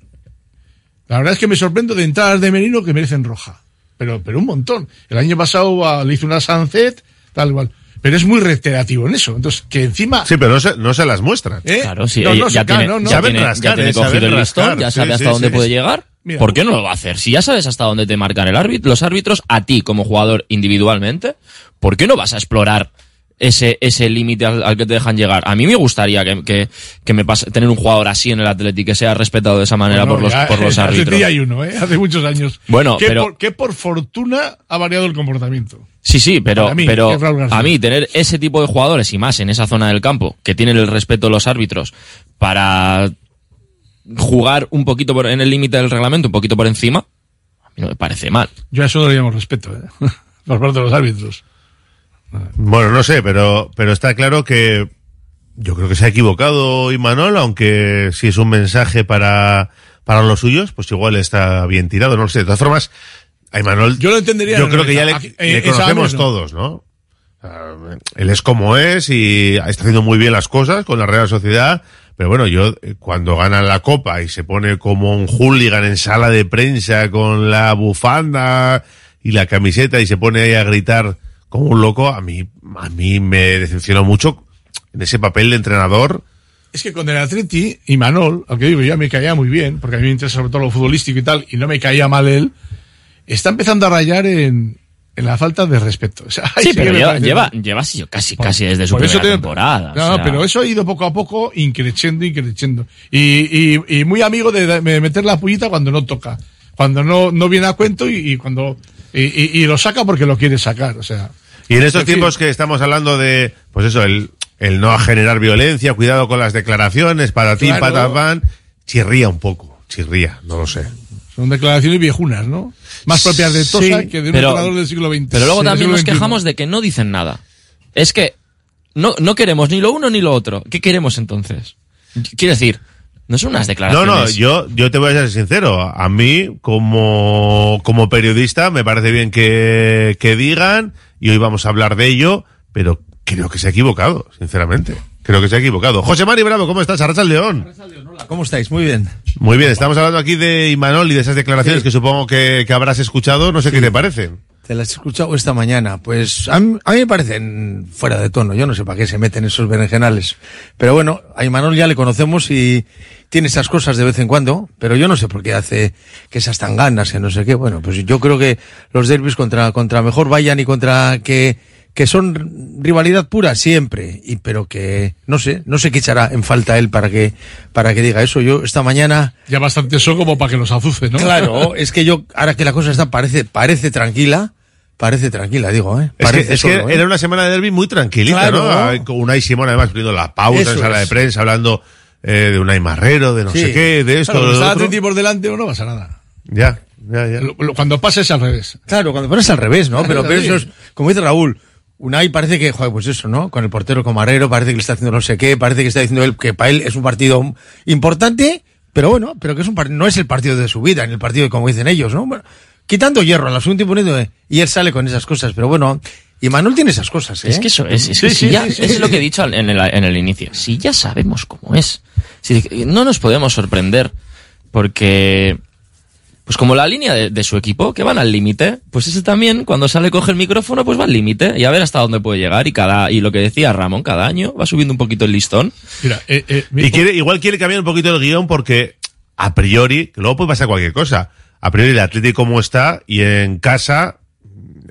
la verdad es que me sorprendo de entradas de Merino que merecen roja. Pero, pero un montón. El año pasado ah, le hizo una Sunset, tal cual. Pero es muy reiterativo en eso. Entonces, que encima. Sí, pero no se, no se las muestran. ¿Eh? Claro, sí, No, ella no, ya, tiene, ya tiene- ya tiene eh, cogido el listón, ya sabe sí, hasta sí, dónde sí. puede llegar. Mira. ¿Por qué no lo va a hacer? Si ya sabes hasta dónde te marcan el árbitro, los árbitros, a ti como jugador individualmente, ¿por qué no vas a explorar ese, ese límite al, al que te dejan llegar? A mí me gustaría que, que, que me pase, tener un jugador así en el Atlético que sea respetado de esa manera Bueno, por los, por los árbitros. Hay uno, ¿eh? Hace muchos años. Bueno, que pero- por, que por fortuna ha variado el comportamiento. Sí, sí, pero, mí, pero a mí tener ese tipo de jugadores y más en esa zona del campo, que tienen el respeto de los árbitros para jugar un poquito por, en el límite del reglamento, un poquito por encima, a mí no me parece mal. Yo a eso no le llamo respeto, ¿eh? por parte de los árbitros. Bueno, no sé, pero, pero está claro que yo creo que se ha equivocado Imanol, aunque si es un mensaje para, para los suyos, pues igual está bien tirado, no lo sé. De todas formas, a Imanol, Yo lo entendería. yo en creo que ya le, aquí- le conocemos no. todos, ¿no? Él es como es y está haciendo muy bien las cosas con la Real Sociedad, pero bueno, yo eh, cuando gana la Copa y se pone como un hooligan en sala de prensa con la bufanda y la camiseta y se pone ahí a gritar como un loco, a mí, a mí me decepcionó mucho en ese papel de entrenador. Es que con el Atleti y Manol, aunque digo, ya me caía muy bien, porque a mí me interesa sobre todo lo futbolístico y tal, y no me caía mal él, está empezando a rayar en, en la falta de respeto. O sea, ahí Sí, pero lleva, lleva, lleva sido casi, casi desde su primera te- temporada. o No, sea, pero eso ha ido poco a poco increciendo, increciendo. Y, y, y muy amigo de, de meter la pullita cuando no toca. Cuando no, no viene a cuento y, y cuando, y, y- y lo saca porque lo quiere sacar, o sea. Y en estos En fin. tiempos que estamos hablando de, pues eso, el, el no generar violencia, cuidado con las declaraciones, para ti, Claro. para van, chirría un poco, chirría, no lo sé. Son declaraciones viejunas, ¿no? Más propias de Tosa que de un pero- entrenador del siglo XX. Pero luego también nos quejamos de que no dicen nada. Es que no, no queremos ni lo uno ni lo otro. ¿Qué queremos entonces? Quiero decir, no son unas No, declaraciones. no, yo, yo te voy a ser sincero. A mí, como, como periodista, me parece bien que, que digan, y hoy vamos a hablar de ello, pero creo que se ha equivocado, sinceramente. Creo que se ha equivocado. José Mari Bravo, ¿cómo estás? Arracha el León. ¿Cómo estáis? Muy bien. Muy bien, estamos hablando aquí de Imanol y de esas declaraciones que supongo que, que habrás escuchado. No sé qué te parecen. Te las he escuchado esta mañana. Pues a mí, a mí me parecen fuera de tono. Yo no sé para qué se meten esos berenjenales. Pero bueno, a Imanol ya le conocemos y tiene esas cosas de vez en cuando. Pero yo no sé por qué hace que esas tan ganas, que no sé qué. Bueno, pues yo creo que los derbis contra, contra mejor vayan y contra que, que son rivalidad pura siempre. Y, pero que, no sé, no sé qué echará en falta él para que, para que diga eso. Yo esta mañana, Ya bastante eso como para que los azuce, ¿no? Claro, es que yo, ahora que la cosa está, parece, parece tranquila, parece tranquila, digo, ¿eh? Es que, es que solo, ¿eh? era una semana de derby muy tranquilita, Claro. ¿no? Con Unai Simón además poniendo la pausa Eso en sala es. de prensa, hablando eh, de Unai Marrero, de no Sí. sé qué, de esto, Claro, de lo está otro. Atleti por delante o no pasa nada. Ya, ya, ya. Lo- lo- Cuando pasa es al revés. Claro, cuando pones al revés, ¿no? Pero, pero eso es, como dice Raúl, Unai parece que, joder, pues eso, ¿no? Con el portero Comarero, parece que le está haciendo no sé qué, parece que está diciendo él que para él es un partido importante, pero bueno, pero que es un no es el partido de su vida, ni el partido como dicen ellos, ¿no? Bueno, quitando hierro en la segunda y poniendo, eh, y él sale con esas cosas, pero bueno, y Manuel tiene esas cosas, ¿eh? Es que eso es, es que Sí, si sí, ya, sí, sí, es sí. lo que he dicho al- en el, en el inicio. Si ya sabemos cómo es. Si no nos podemos sorprender porque, pues como la línea de, de su equipo, que van al límite, pues ese también, cuando sale coge el micrófono, pues va al límite y a ver hasta dónde puede llegar. Y cada, y lo que decía Ramón, cada año va subiendo un poquito el listón. Mira, eh, Y quiere, igual quiere cambiar un poquito el guion porque, a priori, que luego puede pasar cualquier cosa. A priori el Atlético como está y en casa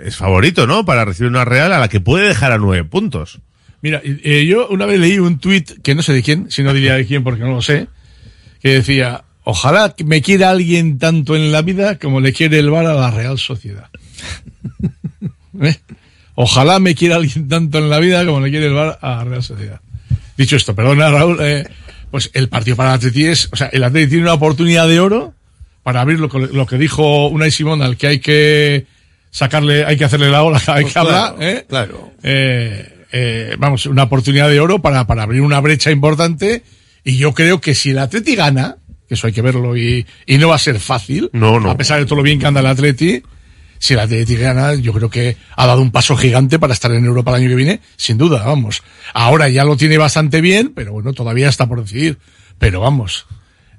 es favorito, ¿no? Para recibir una Real a la que puede dejar a nueve puntos. Mira, eh, yo una vez leí un tuit, que no sé de quién, si no diría de quién porque no lo sé, que decía, ojalá que me quiera alguien tanto en la vida como le quiere el bar a la Real Sociedad. ¿Eh? Ojalá me quiera alguien tanto en la vida como le quiere el bar a la Real Sociedad. Dicho esto, perdona Raúl, eh, pues el partido para el Atleti es, o sea, el Atleti tiene una oportunidad de oro para abrir lo, que- lo que dijo Unai Simón, al que hay que sacarle, hay que hacerle la ola, hay Pues que hablar, claro, ¿eh? claro. Eh, eh, vamos, una oportunidad de oro para, para abrir una brecha importante. Y yo creo que si el Atleti gana, que eso hay que verlo y, y no va a ser fácil, No, no. a pesar de todo lo bien que anda el Atleti, si el Atleti gana, yo creo que ha dado un paso gigante para estar en Europa el año que viene, sin duda, vamos. Ahora ya lo tiene bastante bien, pero bueno, todavía está por decidir. Pero vamos,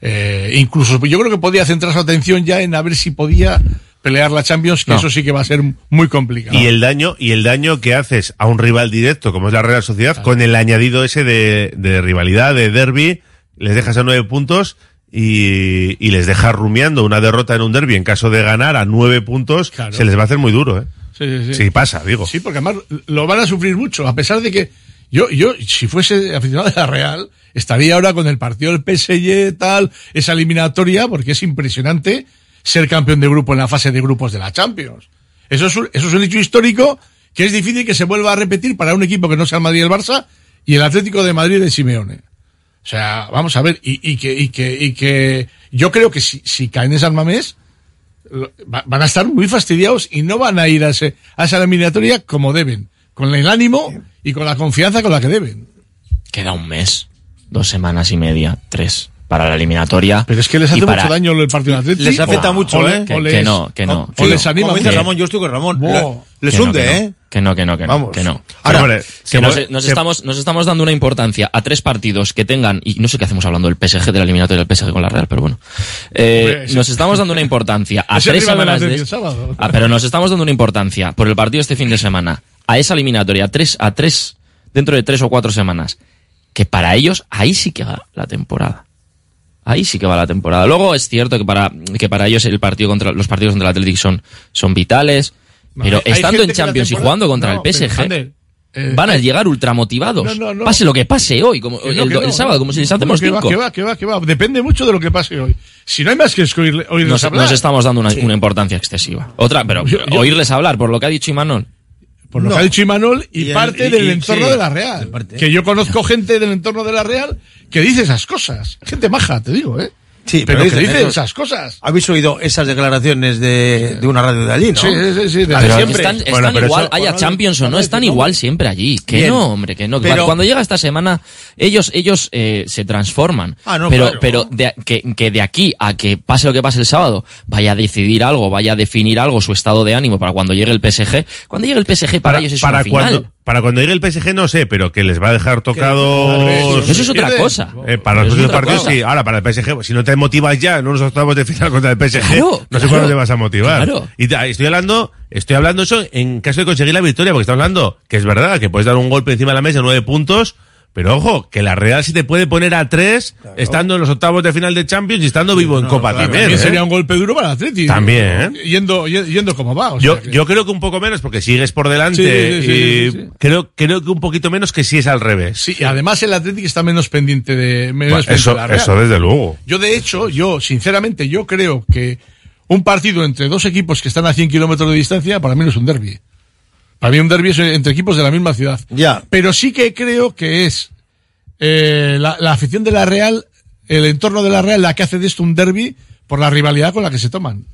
eh, incluso yo creo que podía centrar su atención ya en a ver si podía pelear la Champions, que No. eso sí que va a ser muy complicado. Y el daño, y el daño que haces a un rival directo como es la Real Sociedad, con el añadido ese de, de rivalidad, de derby, les dejas a nueve puntos y, y les dejas rumiando una derrota en un derby en caso de ganar a nueve puntos, se les va a hacer muy duro, ¿eh? Sí, sí, sí. Sí, pasa, digo. Sí, porque además lo van a sufrir mucho, a pesar de que yo, yo, si fuese aficionado de la Real, estaría ahora con el partido del PSG, tal, esa eliminatoria, porque es impresionante ser campeón de grupo en la fase de grupos de la Champions. Eso es un, eso es un hecho histórico que es difícil que se vuelva a repetir para un equipo que no sea el Madrid y el Barça y el Atlético de Madrid de Simeone. O sea, vamos a ver, y, y que, y que, y que yo creo que si, si caen esas mamés, lo- va- van a estar muy fastidiados y no van a ir a, ese, a esa eliminatoria como deben, con el ánimo y con la confianza con la que deben. Queda un mes, dos semanas y media, tres, para la eliminatoria. Pero es que les hace para- mucho daño el partido de Atlético. Les afecta mucho, ¿eh? Que, que no, que no. O les anima Como dice. Ramón, yo estoy con Ramón. Les Que no, hunde, que no. ¿eh? Que no, que no, que no. Vamos. Que no. Ahora, Que nos, estamos, nos estamos dando una importancia a tres partidos que tengan, y no sé qué hacemos hablando del PSG, de la eliminatoria del PSG con la Real, pero bueno. Eh, nos estamos dando una importancia a tres del semanas de... Sábado. Ah, pero nos estamos dando una importancia por el partido este fin de semana a esa eliminatoria, a tres, a tres, dentro de tres o cuatro semanas, que para ellos ahí sí que va la temporada. Ahí sí que va la temporada. Luego es cierto que para, que para ellos el partido contra, los partidos contra el Athletic son, son vitales, pero hay estando en Champions y jugando contra No, el PSG, Ander, eh, van a llegar ultramotivados. No, no, no. Pase lo que pase hoy, como Que el, no, que el no, sábado, como si les hacemos que va, cinco. que va, que va, que va. Depende mucho de lo que pase hoy. Si no hay más que oírle- oírles Nos, hablar. nos estamos dando una, una importancia excesiva. Otra, pero Yo- yo- oírles hablar, por lo que ha dicho Imanol. Por lo No. que ha dicho Imanol y, Y el- parte y- del y- entorno sí, de la Real. Que yo conozco gente del entorno de la Real que dice esas cosas. Gente maja, te digo, ¿eh? Sí, pero, pero que dicen dice esas cosas. ¿Habéis oído esas declaraciones de, de una radio de allí, no? Sí, sí, sí, sí, de Pero siempre. están, están Bueno, pero igual, eso- haya bueno, Champions o no, están no. igual siempre allí. Que Bien. no, hombre, que no. Pero- Cuando llega esta semana, ellos, ellos eh, se transforman. Ah, no, pero claro. pero de- que, que de aquí a que pase lo que pase el sábado, vaya a decidir algo, vaya a definir algo, su estado de ánimo para cuando llegue el PSG. Cuando llegue el PSG para, ellos es para una final. Para cuando llegue el PSG no sé, pero que les va a dejar tocados. Eso es otra cosa. Eh, para los próximos partidos cosa. sí. Ahora, para el PSG, si no te motivas ya en unos octavos de final contra el PSG, Claro, no sé cuándo te vas a motivar. claro. Y estoy hablando, estoy hablando eso en caso de conseguir la victoria, porque estamos hablando que es verdad que puedes dar un golpe encima de la mesa, nueve puntos, pero ojo, que la Real sí te puede poner a tres, estando en los octavos de final de Champions y estando vivo en Copa también. También ¿eh? sería un golpe duro para el Atleti. También, Yendo, yendo, yendo como va. o Yo, sea que- yo creo que un poco menos porque sigues por delante Sí, sí, sí, y sí. creo creo que un poquito menos que si es al revés. Sí, y además el Atlético está menos pendiente de menos Bueno, pendiente eso, de la Real. eso desde luego. Yo, de hecho, yo, sinceramente, yo creo que un partido entre dos equipos que están a 100 kilómetros de distancia, para mí no es un derby. Para mí un derby es entre equipos de la misma ciudad. Ya. Pero sí que creo que es eh, la, la afición de la Real, el entorno de la Real, la que hace de esto un derby por la rivalidad con la que se toman.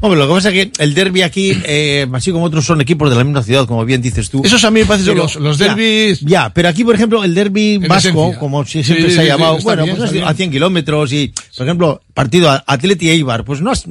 Hombre, lo que pasa es que el derby aquí, eh, así como otros, son equipos de la misma ciudad, como bien dices tú. Esos a mí me parecen los, los ya, derbis. Ya, pero aquí, por ejemplo, el derby vasco, como si Sí, siempre sí, se ha sí, llamado, está bueno, bien, pues a bien. 100 kilómetros y, por ejemplo, partido Atleti Eibar, pues no, has-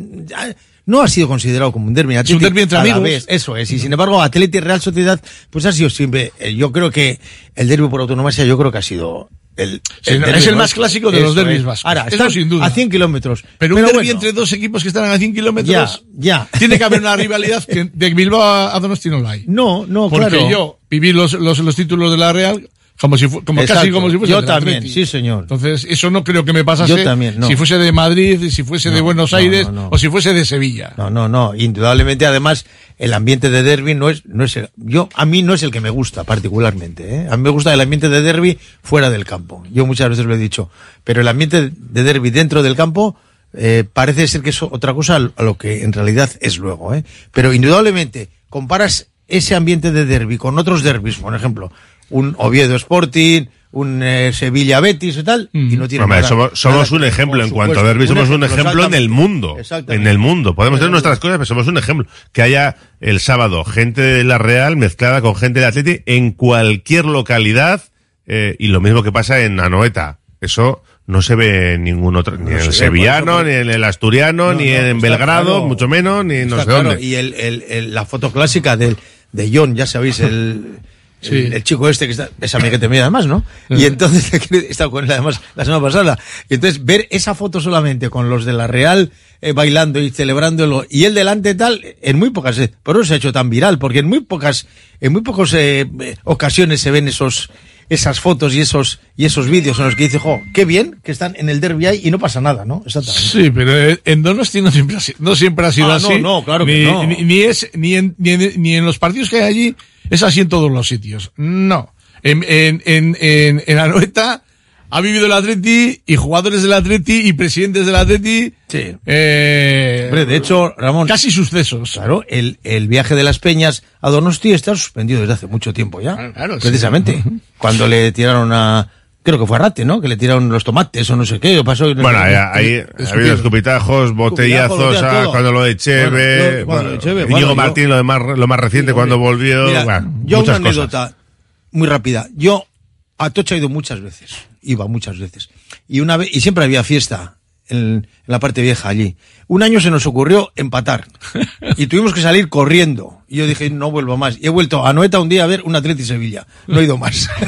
no ha sido considerado como un derby. Es un derbi entre amigos. Vez, eso es. Y sin embargo, Atleti Real Sociedad, pues ha sido siempre, eh, yo creo que el derby por autonomía, yo creo que ha sido el, Sí, derbi es el más clásico de los derbis vascos. Ahora, Eso están sin duda. a 100 kilómetros. Pero un derbi bueno, entre dos equipos que están a 100 kilómetros. Ya, ya. Tiene que haber una rivalidad que de Bilbao a a Donosti no la hay. No, no, Porque claro. yo viví los, los, los títulos de la Real como si como casi como si fuese Yo del también, Atleti. sí, señor. Entonces, eso no creo que me pasase Yo también, no. si fuese de Madrid, si fuese de No, Buenos no, Aires o si fuese de Sevilla. No, no, no. Indudablemente, además, el ambiente de derby no es, no es el, yo, a mí no es el que me gusta particularmente, ¿eh? A mí me gusta el ambiente de derby fuera del campo. Yo muchas veces lo he dicho. Pero el ambiente de derby dentro del campo, eh, parece ser que es otra cosa a lo que en realidad es luego, ¿eh? Pero indudablemente, comparas ese ambiente de derby con otros derbis, por ejemplo, un Oviedo Sporting, un eh, Sevilla Betis y tal, y no tiene Hombre, nada- somos, somos nada un ejemplo en cuanto a derby, somos un ejemplo en el mundo. En el mundo. Podemos tener nuestras cosas, pero somos un ejemplo. Que haya el sábado gente de la Real mezclada con gente de Atleti en cualquier localidad eh, y lo mismo que pasa en Anoeta. Eso no se ve en ningún otro, ni en el sevillano, por ni en el asturiano, No, ni no, en Belgrado, claro. mucho menos, ni no sé claro, dónde. Y el, el- el- la foto clásica del, de John, ya sabéis, el, Sí. el, el chico este que está, es amiguete mío además, ¿no? Y entonces, he estado con él además la semana pasada. Y entonces, ver esa foto solamente con los de la Real eh, bailando y celebrándolo, y él delante tal, en muy pocas, eh, por eso se ha hecho tan viral, porque en muy pocas, en muy pocas eh, eh, ocasiones se ven esos, esas fotos y esos, y esos vídeos en los que dice, jo, qué bien que están en el derby ahí y no pasa nada, ¿no? Exactamente. Sí, pero eh, en Donosti no siempre ha sido, no siempre ha sido Ah, así. no, no, claro que no. Ni, ni es, ni en, ni, en, ni en los partidos que hay allí es así en todos los sitios. No. En, en, en, en, en Anoeta ha vivido el Atleti y jugadores del Atleti y presidentes del Atleti. Sí. Eh, Hombre, de hecho, Ramón. Casi sucesos. Claro, el, el viaje de las Peñas a Donosti está suspendido desde hace mucho tiempo ya. Ah, claro, sí. precisamente. Cuando le tiraron a. Creo que fue a Rate, ¿no? Que le tiraron los tomates o no sé qué. o pasó, Bueno, ahí, ha habido escupitajos, botellazos, ah, cuando lo de Cheve, Bueno, bueno, Íñigo bueno, yo- Martín, lo, de más, lo más reciente, cuando volvió. Mira, yo una cosas. anécdota muy rápida. Yo a Tocha he ido muchas veces. Iba muchas veces. Y una vez, y siempre había fiesta en, en la parte vieja allí. Un año se nos ocurrió empatar. Y tuvimos que salir corriendo. Y yo dije, no vuelvo más. Y he vuelto a Noeta un día a ver un Atleti Sevilla. No he ido más.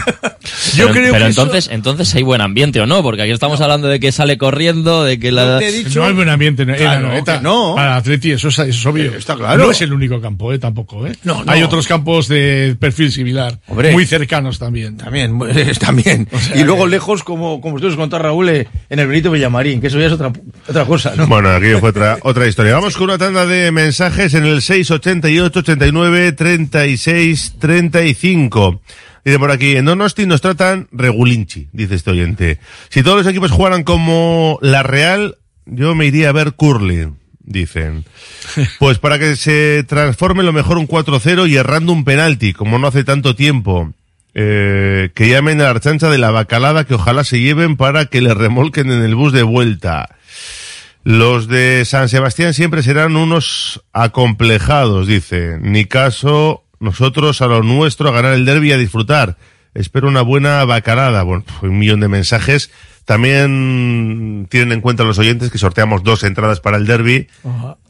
Pero, pero entonces, entonces hay buen ambiente o no, porque aquí estamos hablando de que sale corriendo, de que la. No hay buen ambiente en, en Claro, Anoeta. que no. Para Atleti, eso es, eso es obvio. Está claro. No es el único campo, eh, tampoco, eh. No, no. Hay otros campos de perfil similar. Hombre. Muy cercanos también. También, también. y luego lejos, como, como ustedes contó Raúl, eh, en el Benito Villamarín, que eso ya es otra, otra cosa, ¿no? Bueno, aquí fue otra, otra historia. Vamos con una tanda de mensajes en el 688 89 36 35. Dice por aquí, en Donosti nos tratan regulinchi, dice este oyente. Si todos los equipos jugaran como la Real, yo me iría a ver curling, dicen. Pues para que se transforme lo mejor un 4-0 y errando un penalti, como no hace tanto tiempo. Eh, que llamen a la archancha de la bacalada que ojalá se lleven para que le remolquen en el bus de vuelta. Los de San Sebastián siempre serán unos acomplejados, dice. Ni caso, nosotros a lo nuestro, a ganar el derby y a disfrutar. Espero una buena bacalada. Bueno, un millón de mensajes También tienen en cuenta los oyentes que sorteamos dos entradas para el derby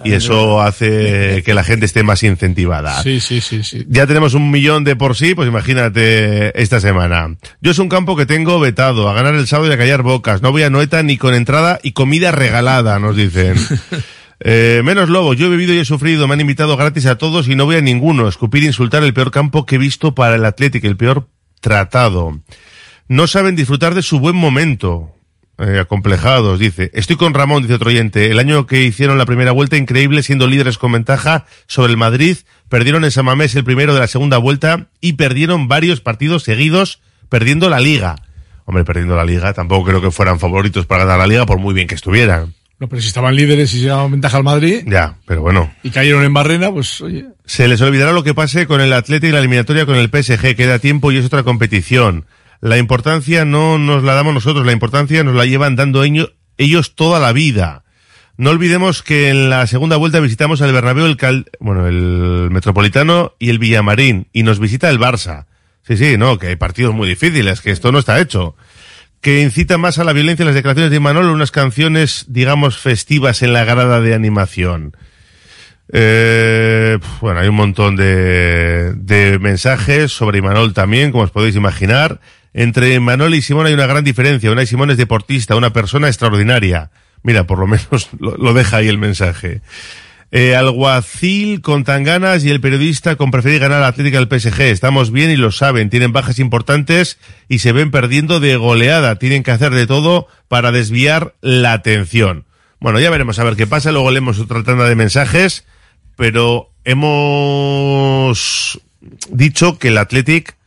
y eso hace que la gente esté más incentivada. Sí, sí, sí, sí. Ya tenemos un millón de por sí, pues imagínate esta semana. Yo es un campo que tengo vetado, a ganar el sábado y a callar bocas. No voy a Noeta ni con entrada y comida regalada, nos dicen. Eh, menos lobo, yo he bebido y he sufrido, me han invitado gratis a todos y no voy a ninguno. Escupir, insultar, el peor campo que he visto para el Atlético, el peor tratado. No saben disfrutar de su buen momento. Eh, acomplejados, dice. Estoy con Ramón, dice otro oyente. El año que hicieron la primera vuelta, increíble, siendo líderes con ventaja sobre el Madrid. Perdieron en San Mamés el primero de la segunda vuelta y perdieron varios partidos seguidos, perdiendo la liga. Hombre, perdiendo la liga, tampoco creo que fueran favoritos para ganar la liga, por muy bien que estuvieran. No, pero si estaban líderes y se daban ventaja al Madrid Ya, pero bueno. y cayeron en Barrena, pues oye. Se les olvidará lo que pase con el Atleti y la eliminatoria con el PSG. Queda tiempo y es otra competición. La importancia no nos la damos nosotros, la importancia nos la llevan dando ello- ellos toda la vida. No olvidemos que en la segunda vuelta visitamos al Bernabéu, el Cal, bueno, el Metropolitano y el Villamarín y nos visita el Barça. Sí, sí, no, que hay partidos muy difíciles, que esto no está hecho. Que incita más a la violencia las declaraciones de Manolo, unas canciones, digamos, festivas en la grada de animación. Eh, bueno, hay un montón de, de mensajes sobre Imanol también, como os podéis imaginar. Entre Imanol y Simón hay una gran diferencia. Una Simón es deportista, una persona extraordinaria. Mira, por lo menos lo, lo deja ahí el mensaje. Eh, alguacil con tan ganas y el periodista con preferir ganar a la Atlética del PSG. Estamos bien y lo saben. Tienen bajas importantes y se ven perdiendo de goleada. Tienen que hacer de todo para desviar la atención. Bueno, ya veremos a ver qué pasa. Luego leemos otra tanda de mensajes. Pero hemos dicho que el Athletic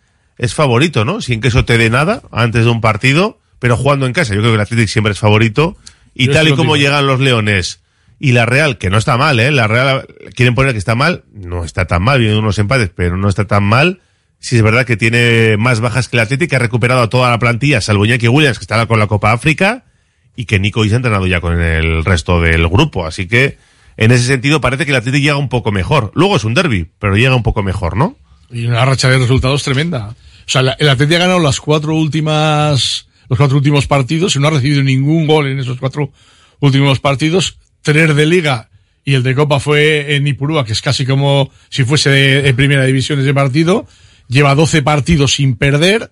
es favorito, ¿no? Sin que eso te dé nada antes de un partido, pero jugando en casa. Yo creo que el Athletic siempre es favorito. Y Yo tal y como llegan los Leones y la Real, que no está mal, ¿eh? La Real quieren poner que está mal, no está tan mal, vienen unos empates, pero no está tan mal. Si es verdad que tiene más bajas que el Atlético, que ha recuperado a toda la plantilla, salvo Iñaki Williams, que estará con la Copa África, y que Nico se ha entrenado ya con el resto del grupo. Así que, en ese sentido, parece que el Atlético llega un poco mejor. Luego es un derby, pero llega un poco mejor, ¿no? Y una racha de resultados tremenda. O sea, el Atleti ha ganado las cuatro últimas, los cuatro últimos partidos y no ha recibido ningún gol en esos cuatro últimos partidos. Tres de Liga y el de Copa fue en Ipurúa, que es casi como si fuese de, primera división ese partido. Lleva 12 partidos sin perder.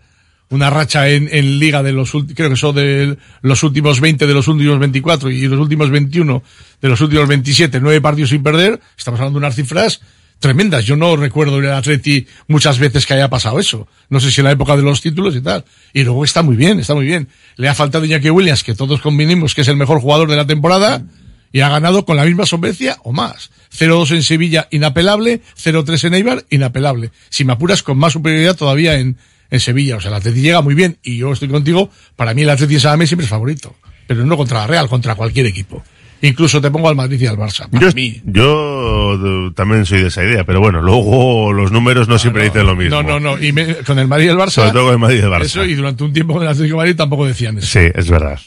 Una racha en, en Liga de los creo que son de los últimos 20 de los últimos 24 y los últimos 21 de los últimos 27, nueve partidos sin perder. Estamos hablando de unas cifras tremendas. Yo no recuerdo en el Atleti muchas veces que haya pasado eso. No sé si en la época de los títulos y tal. Y luego está muy bien, está muy bien. Le ha faltado Iñaki Williams, que todos convinimos que es el mejor jugador de la temporada, y ha ganado con la misma solvencia o más. 0-2 en Sevilla, inapelable. 0-3 en Eibar, inapelable. Si me apuras, con más superioridad todavía en, en Sevilla. O sea, el Atleti llega muy bien. Y yo estoy contigo. Para mí el Atleti en Sadamés siempre es favorito. Pero no contra la Real, contra cualquier equipo. Incluso te pongo al Madrid y al Barça. Para Yo, mí. yo eh, también soy de esa idea, pero bueno, luego los números no siempre dicen lo mismo. No, no, no. Y me- con el Madrid y el Barça. Sobre todo con el Madrid y el Barça. Eso, y durante un tiempo con el Atlético de Madrid tampoco decían eso. Sí, es verdad.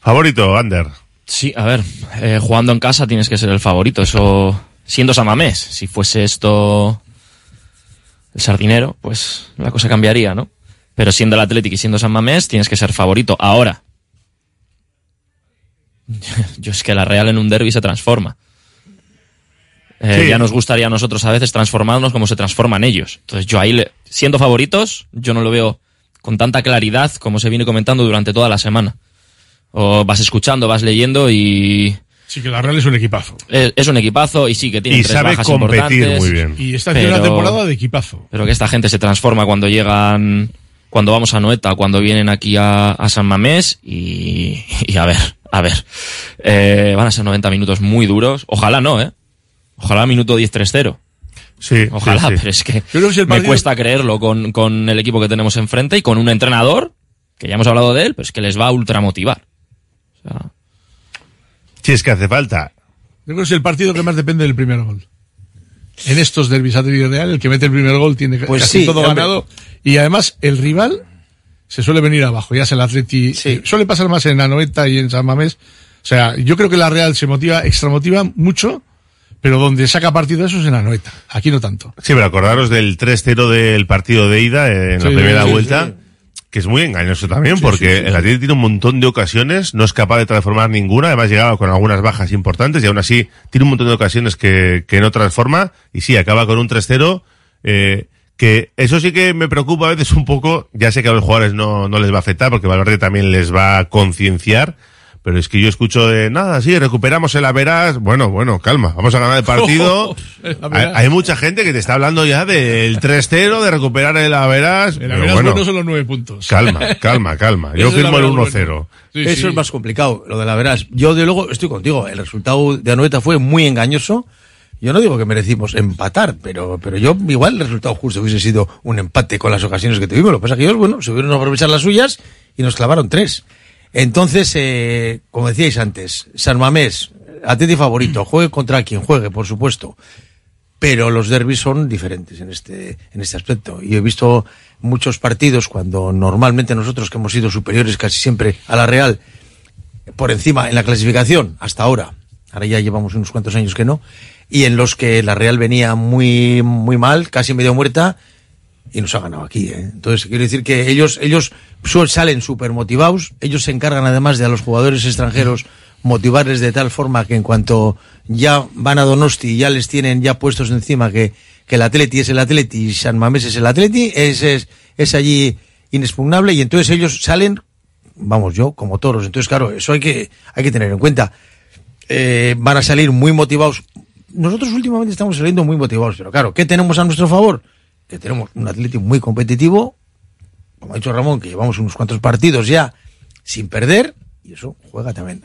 Favorito, Ander. Sí, a ver, eh, jugando en casa tienes que ser el favorito, eso siendo San Mamés. Si fuese esto el sardinero, pues la cosa cambiaría, ¿no? Pero siendo el Atlético y siendo San Mamés, tienes que ser favorito. Ahora, yo es que la Real en un derby se transforma. Eh, Sí. Ya nos gustaría a nosotros a veces transformarnos como se transforman ellos. Entonces yo ahí, le- siendo favoritos, yo no lo veo con tanta claridad como se viene comentando durante toda la semana. O vas escuchando, vas leyendo y Sí, que la Real es un equipazo. es, es un equipazo y sí que tiene Y tres sabe bajas competir importantes. muy bien. Y está haciendo una temporada de equipazo. Pero que esta gente se transforma cuando llegan, cuando vamos a Noeta, cuando vienen aquí a, a San Mamés y, y a ver, a ver. Eh, van a ser 90 minutos muy duros. Ojalá no, ¿eh? Ojalá minuto 10-3-0. Sí, Ojalá, sí, sí. pero es que me cuesta creerlo con, con el equipo que tenemos enfrente y con un entrenador, que ya hemos hablado de él, pero es que les va a ultramotivar. O sea, Si es que hace falta. Yo creo que es el partido que más depende del primer gol. En estos derbis Atleti y Real, el que mete el primer gol tiene Pues casi sí, todo hombre. ganado. Y además, el rival se suele venir abajo. Ya es el Atleti. Suele pasar más en Anoeta y en San Mamés. O sea, yo creo que la Real se motiva, extramotiva mucho, pero donde saca partido de eso es en Anoeta. Aquí no tanto. Sí, pero acordaros del 3-0 del partido de ida en la Sí, primera sí, vuelta. sí. que es muy engañoso también, porque el Atleti tiene un montón de ocasiones, no es capaz de transformar ninguna, además llegaba con algunas bajas importantes y aún así tiene un montón de ocasiones que, que no transforma y sí, acaba con un 3-0, eh, que eso sí que me preocupa a veces un poco, ya sé que a los jugadores no, no les va a afectar porque Valverde también les va a concienciar, pero es que yo escucho de nada, sí, recuperamos el Averas. Bueno, bueno, calma, vamos a ganar el partido. hay, hay mucha gente que te está hablando ya del 3-0, de recuperar el Averas. El Averas bueno, bueno son los nueve puntos. calma, calma, calma. Yo firmo el Averas 1-0. bueno. Sí, Eso sí. es más complicado, lo de la verás. Yo, de luego, estoy contigo. El resultado de Anoeta fue muy engañoso. Yo no digo que merecimos empatar, pero, pero yo igual el resultado justo hubiese sido un empate con las ocasiones que tuvimos. Lo que pasa es que ellos, bueno, se hubieron a aprovechar las suyas y nos clavaron tres. Entonces, eh, como decíais antes, San Mamés, Atleti favorito, juegue contra quien juegue, por supuesto. Pero los derbis son diferentes en este, en este aspecto. Y he visto muchos partidos cuando normalmente nosotros que hemos sido superiores casi siempre a la Real, por encima en la clasificación, hasta ahora, ahora ya llevamos unos cuantos años que no, y en los que la Real venía muy, muy mal, casi medio muerta, y nos ha ganado aquí. ¿eh? Entonces, quiero decir que ellos, ellos salen súper motivados, ellos se encargan además de a los jugadores extranjeros motivarles de tal forma que en cuanto ya van a Donosti ya les tienen ya puestos encima que, que el Atleti es el Atleti y San Mamés es el Atleti, es, es, es allí inexpugnable y entonces ellos salen, vamos yo, como toros. Entonces, claro, eso hay que, hay que tener en cuenta. Eh, van a salir muy motivados. Nosotros últimamente estamos saliendo muy motivados, pero claro, ¿qué tenemos a nuestro favor? Que tenemos un Atleti muy competitivo, como ha dicho Ramón, que llevamos unos cuantos partidos ya sin perder, y eso juega también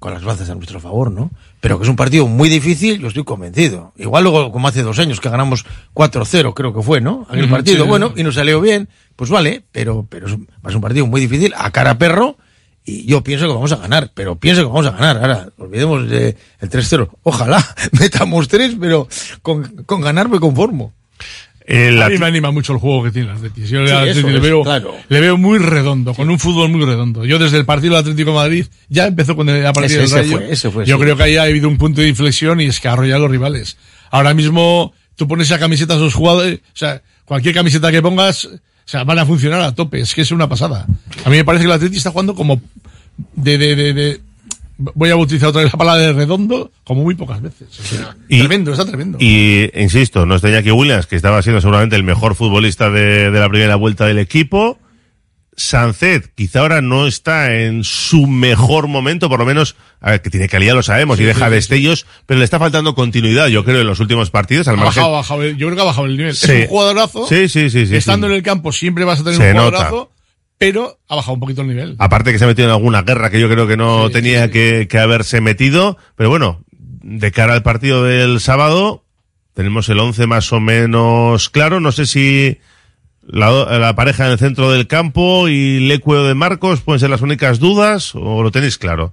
con las bazas a nuestro favor, ¿no? Pero que es un partido muy difícil, yo estoy convencido. Igual luego, como hace dos años que ganamos 4-0, creo que fue, ¿no? Aquel partido, sí. bueno, y nos salió bien, pues vale, pero, pero es un, partido muy difícil, a cara perro, y yo pienso que vamos a ganar, pero pienso que vamos a ganar. Ahora, olvidemos de el 3-0. Ojalá metamos tres, pero con, con ganar me conformo. a mí me anima mucho el juego que tiene el Atleti. Yo Sí, Atleti le, es, veo, claro. le veo muy redondo, con un fútbol muy redondo. Yo desde el partido del Atlético de Madrid ya empezó con el, a partir Ese- del ese Rayo. fue, ese fue, Yo sí. creo que ahí ha habido un punto de inflexión y es que ha arrollado a los rivales. Ahora mismo tú pones esa camiseta a esos jugadores, o sea, cualquier camiseta que pongas, sea, van a funcionar a tope. Es que es una pasada. A mí me parece que el Atleti está jugando como de, de, de, de- voy a utilizar otra vez la palabra de redondo, como muy pocas veces. O sea, tremendo, está tremendo. Y, insisto, no está Iñaki Williams, que estaba siendo seguramente el mejor futbolista de, de la primera vuelta del equipo. Sancet, quizá ahora no está en su mejor momento, por lo menos, a ver, que tiene calidad, lo sabemos, Sí, y deja sí, sí, destellos, pero le está faltando continuidad, yo creo, en los últimos partidos, al Ha margen. bajado, ha bajado el- yo creo que ha bajado el nivel. Es un jugadorazo. Sí, sí, sí, sí, Estando en el campo siempre vas a tener Se un nota. jugadorazo, pero ha bajado un poquito el nivel. Aparte que se ha metido en alguna guerra que yo creo que no tenía Que, que haberse metido, pero bueno, de cara al partido del sábado, tenemos el 11 más o menos claro, no sé si la, la pareja en el centro del campo y Lecueo de Marcos pueden ser las únicas dudas o lo tenéis claro.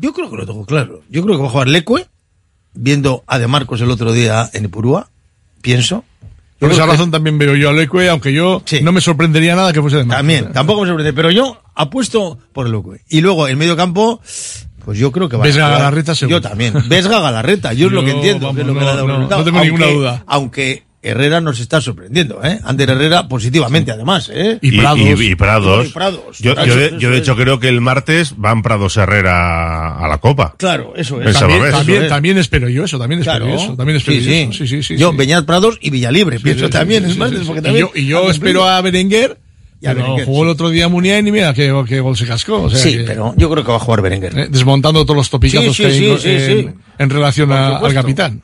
Yo creo que lo tengo claro. Yo creo que va a jugar Lecue, viendo a De Marcos el otro día en Ipurúa, pienso. Por Yo esa que- razón también veo yo a Leque, aunque yo no me sorprendería nada que fuese de Marcos. También, tampoco me sorprende, pero yo apuesto por Lecue. Y luego, el medio campo, pues yo creo que va Vesga a jugar- Galarreta seguro. Yo también. Vesga Galarreta, yo es lo que Yo, entiendo. vamos, que es lo que no, le ha dado no, tengo ninguna duda. Aunque Herrera nos está sorprendiendo, ¿eh? Ander Herrera positivamente, además, ¿eh? Y, y- y Prados. Y Prados. Yo, Prados, yo de, eso yo de es. hecho creo que el martes van Prados Herrera a la Copa. Claro, eso es. También, también, Eso es. también espero yo eso, también espero Claro. eso, también espero Sí, yo sí. eso. Sí, sí, sí. Yo, sí. Beñat Prados y Villalibre, Sí, pienso sí, también, sí, es sí, más, sí, sí. porque Y también yo, y yo espero a Berenguer, Y a pero Berenguer, jugó sí. el otro día Muniain y mira qué, qué gol se cascó. O sea Sí, que- pero yo creo que va a jugar Berenguer. eh, desmontando todos los topicazos Sí, que sí, hay en- sí, en, sí. en relación a- al capitán.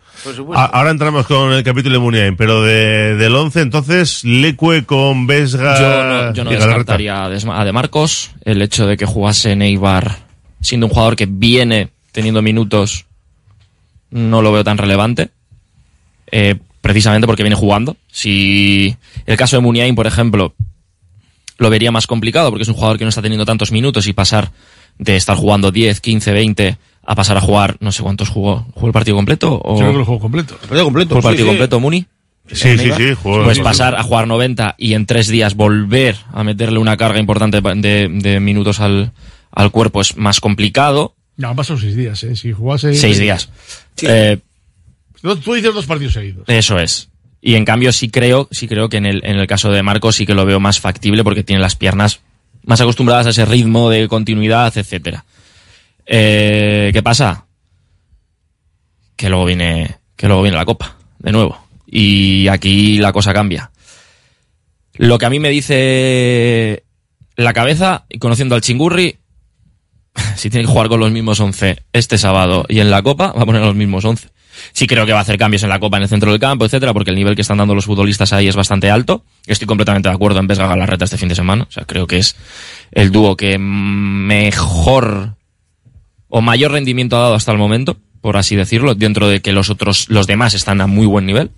A- ahora entramos con el capítulo de Muniain, pero de, del 11 entonces Lecue con Vesga Yo no, yo no descartaría a De Marcos. El hecho de que jugase Neibar siendo un jugador que viene teniendo minutos no lo veo tan relevante. eh, precisamente porque viene jugando. Si el caso de Muniain, por ejemplo, lo vería más complicado porque es un jugador que no está teniendo tantos minutos y pasar de estar jugando 10, 15, 20 a pasar a jugar, no sé cuántos jugó. ¿Jugó el partido completo? O... Yo creo que lo juego completo. partido completo. ¿Jugó el sí, partido sí. completo, Muni? Sí, sí, sí, jugó- Pues sí, pasar a jugar 90 y en tres días volver a meterle una carga importante de, de minutos al, al cuerpo es más complicado. No, han pasado seis días, ¿eh? Si jugase... Seis días. Eh, Tú dices dos partidos seguidos. eso es. Y en cambio sí creo, sí creo que en el, en el caso de Marcos sí que lo veo más factible porque tiene las piernas más acostumbradas a ese ritmo de continuidad, etcétera. Eh, ¿Qué pasa? Que luego viene, que luego viene la copa, de nuevo. Y aquí la cosa cambia. Lo que a mí me dice la cabeza, y conociendo al chingurri, si tiene que jugar con los mismos 11 este sábado y en la Copa, va a poner los mismos 11. Sí creo que va a hacer cambios en la Copa, en el centro del campo, etcétera, porque el nivel que están dando los futbolistas ahí es bastante alto. Estoy completamente de acuerdo en Vesga Galarreta este fin de semana. O sea, creo que es el dúo que mejor o mayor rendimiento ha dado hasta el momento, por así decirlo, dentro de que los otros, los demás están a muy buen nivel.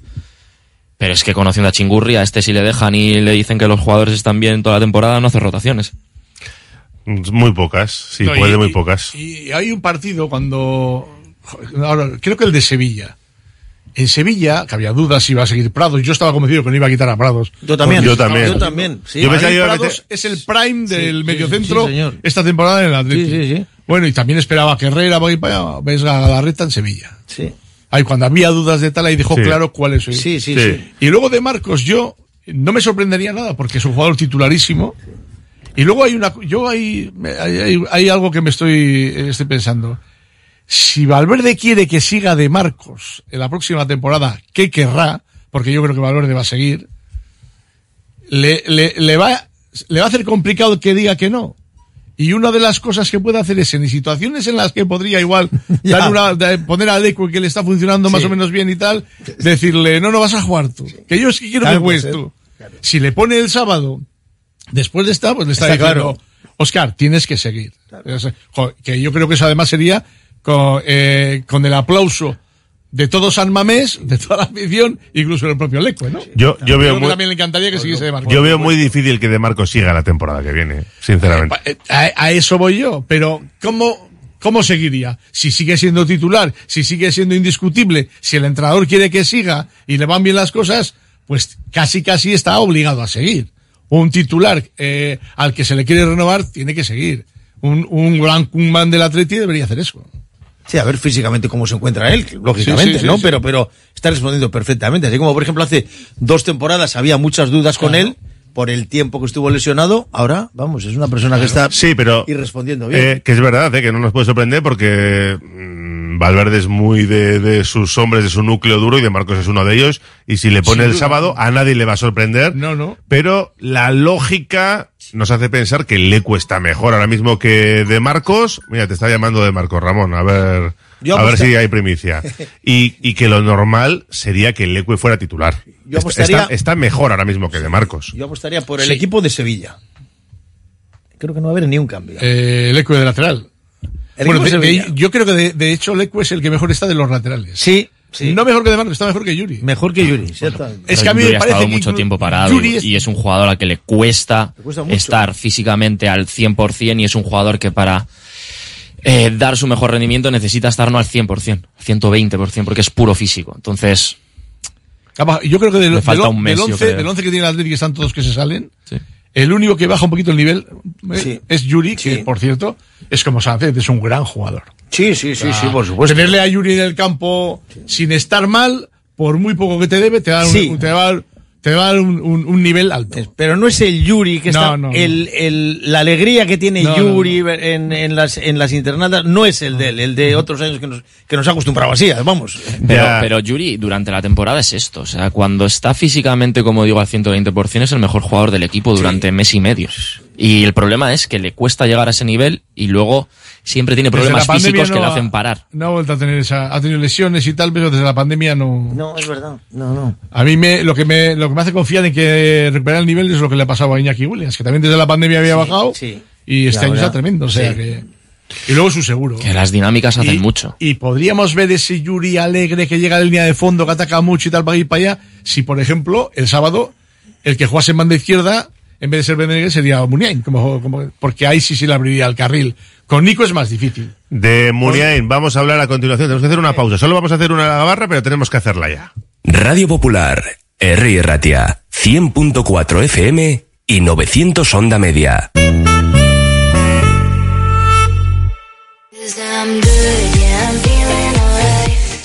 Pero es que conociendo a Chingurri, a este si le dejan y le dicen que los jugadores están bien toda la temporada, no hace rotaciones. Muy pocas, sí, No, y- puede muy y- pocas. Y hay un partido cuando. Ahora, creo que el de Sevilla. En Sevilla, que había dudas si iba a seguir Prados. Yo estaba convencido que no iba a quitar a Prados. Yo también. Yo también. Yo también, sí. Yo pensaba que Prados meter- es el prime del sí, mediocentro sí, esta temporada en el Atlético. Sí, sí, sí. Bueno, y también esperaba que Herrera, voy para allá, ves a Galarreta en Sevilla. Sí. Ahí cuando había dudas de tal, ahí dejó Sí. claro cuál es. su- Sí, sí, sí. Y luego de Marcos, yo no me sorprendería nada porque es un jugador titularísimo. Y luego hay una, yo hay, hay- hay algo que me estoy, estoy pensando. Si Valverde quiere que siga de Marcos en la próxima temporada, ¿qué querrá? Porque yo creo que Valverde va a seguir. Le, le, le va, le va a hacer complicado que diga que no. Y una de las cosas que puede hacer es en situaciones en las que podría igual dar una, poner al Eco que le está funcionando más o menos bien y tal, decirle, no, no vas a jugar tú. Que yo es que quiero Claro, que juegues. Si le pone el sábado, después de esta, pues le está, Está diciendo, claro. Oscar, tienes que seguir. Que yo creo que eso además sería con, eh, con el aplauso de todo San Mamés, de toda la afición, incluso el propio Leque, ¿no? Yo, yo veo muy, también le encantaría que siguiese de Marcos. yo veo muy difícil que De Marcos siga la temporada que viene, sinceramente. Eh, A, a eso voy yo, pero ¿cómo, ¿cómo seguiría? Si sigue siendo titular, si sigue siendo indiscutible, si el entrenador quiere que siga y le van bien las cosas, pues casi casi está obligado a seguir. Un titular eh, al que se le quiere renovar tiene que seguir. Un, un gran man del Atleti debería hacer eso. Sí, a ver físicamente cómo se encuentra él, lógicamente, Sí, sí, sí, ¿no? sí. Pero, pero está respondiendo perfectamente. Así como, por ejemplo, hace dos temporadas había muchas dudas con él por el tiempo que estuvo lesionado. Ahora, vamos, es una persona que está Sí, pero y respondiendo bien. eh, que es verdad, eh, que no nos puede sorprender porque mm, Valverde es muy de, de sus hombres, de su núcleo duro y de Marcos es uno de ellos. Y si le pone el sábado, a nadie le va a sorprender. No, no. Pero la lógica nos hace pensar que le cuesta mejor ahora mismo que de Marcos. Mira, te está llamando de Marcos Ramón, a ver, Yo a ver si hay primicia. Y, y que lo normal sería que Leque fuera titular. Yo Está- apostaría- está, está mejor ahora mismo que de Marcos. Yo apostaría por el Sí. equipo de Sevilla. Creo que no va a haber ni un cambio. Eh, de lateral. El Bueno, de- de yo creo que de, de hecho Leco es el que mejor está de los laterales. Sí, sí. No mejor que de Marcos, está mejor que Yuri. Mejor que Yuri, ¿cierto? Es que a mí Yuri me ha estado que mucho tiempo parado Yuri y, es- y es un jugador al que le cuesta, estar físicamente al 100% y es un jugador que para eh, dar su mejor rendimiento necesita estar no al 100%, 120%, porque es puro físico. Entonces, Yo creo que del, Le falta del, un mes, del yo 11, creo. del 11 que tiene el Atlético que están todos que se salen, sí. El único que baja un poquito el nivel eh, Sí. es Yuri, que por cierto es como Sánchez, es un gran jugador. Sí, sí, sí, sí, por supuesto. Tenerle a Yuri en el campo sin estar mal, por muy poco que te debe, te da un, Sí. te va a dar- te va a dar un, un- un nivel alto. Pero no es el Yuri que No, está. no, no. El, el- la alegría que tiene No, no, Yuri En, en las, en las internadas no es el de él, el de otros años que nos, que nos ha acostumbrado así, vamos. Pero, pero Yuri durante la temporada es esto, o sea, cuando está físicamente, como digo, al 120% es el mejor jugador del equipo durante mes y medio. Y el problema es que le cuesta llegar a ese nivel y luego siempre tiene problemas físicos que no le ha- hacen parar. No ha vuelto a tener esa, ha tenido lesiones y tal, pero desde la pandemia no. No, es verdad. No, no. A mí me, lo que me, lo que me hace confiar en que recuperar el nivel es lo que le ha pasado a Iñaki Williams, que también desde la pandemia había bajado sí. y este año está tremendo, o sea sí. que, y luego su seguro. Que las dinámicas hacen y, mucho. Y podríamos ver ese Yuri alegre que llega a la línea de fondo, que ataca mucho y tal para ir para allá, si por ejemplo, el sábado, el que jugase en banda izquierda, en vez de ser Beneguer, sería Muniain, como, como, porque ahí sí se le abriría el carril. Con Nico es más difícil. De Muniain, vamos a hablar a continuación. Tenemos que hacer una pausa. Solo vamos a hacer una barra, pero tenemos que hacerla ya. Radio Popular, R. Ratia, 100.4 FM y 900 Onda Media.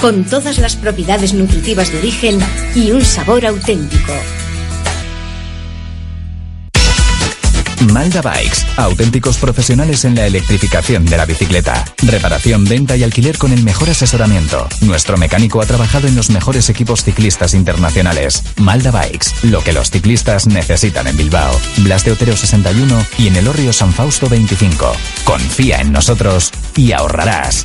con todas las propiedades nutritivas de origen y un sabor auténtico. Malda Bikes, auténticos profesionales en la electrificación de la bicicleta. Reparación, venta y alquiler con el mejor asesoramiento. Nuestro mecánico ha trabajado en los mejores equipos ciclistas internacionales. Malda Bikes, lo que los ciclistas necesitan en Bilbao. Blas de Otero 61 y en el Orrio San Fausto 25. Confía en nosotros y ahorrarás.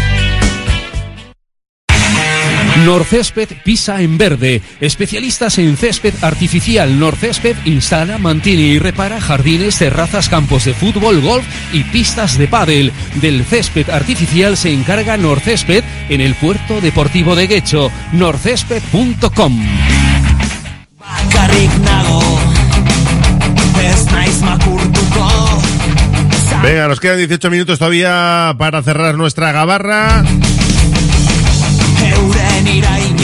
Norcésped pisa en verde. Especialistas en césped artificial. Norcésped instala, mantiene y repara jardines, terrazas, campos de fútbol, golf y pistas de pádel. Del césped artificial se encarga Norcésped en el puerto deportivo de Guecho. Norcésped.com. Venga, nos quedan 18 minutos todavía para cerrar nuestra gabarra.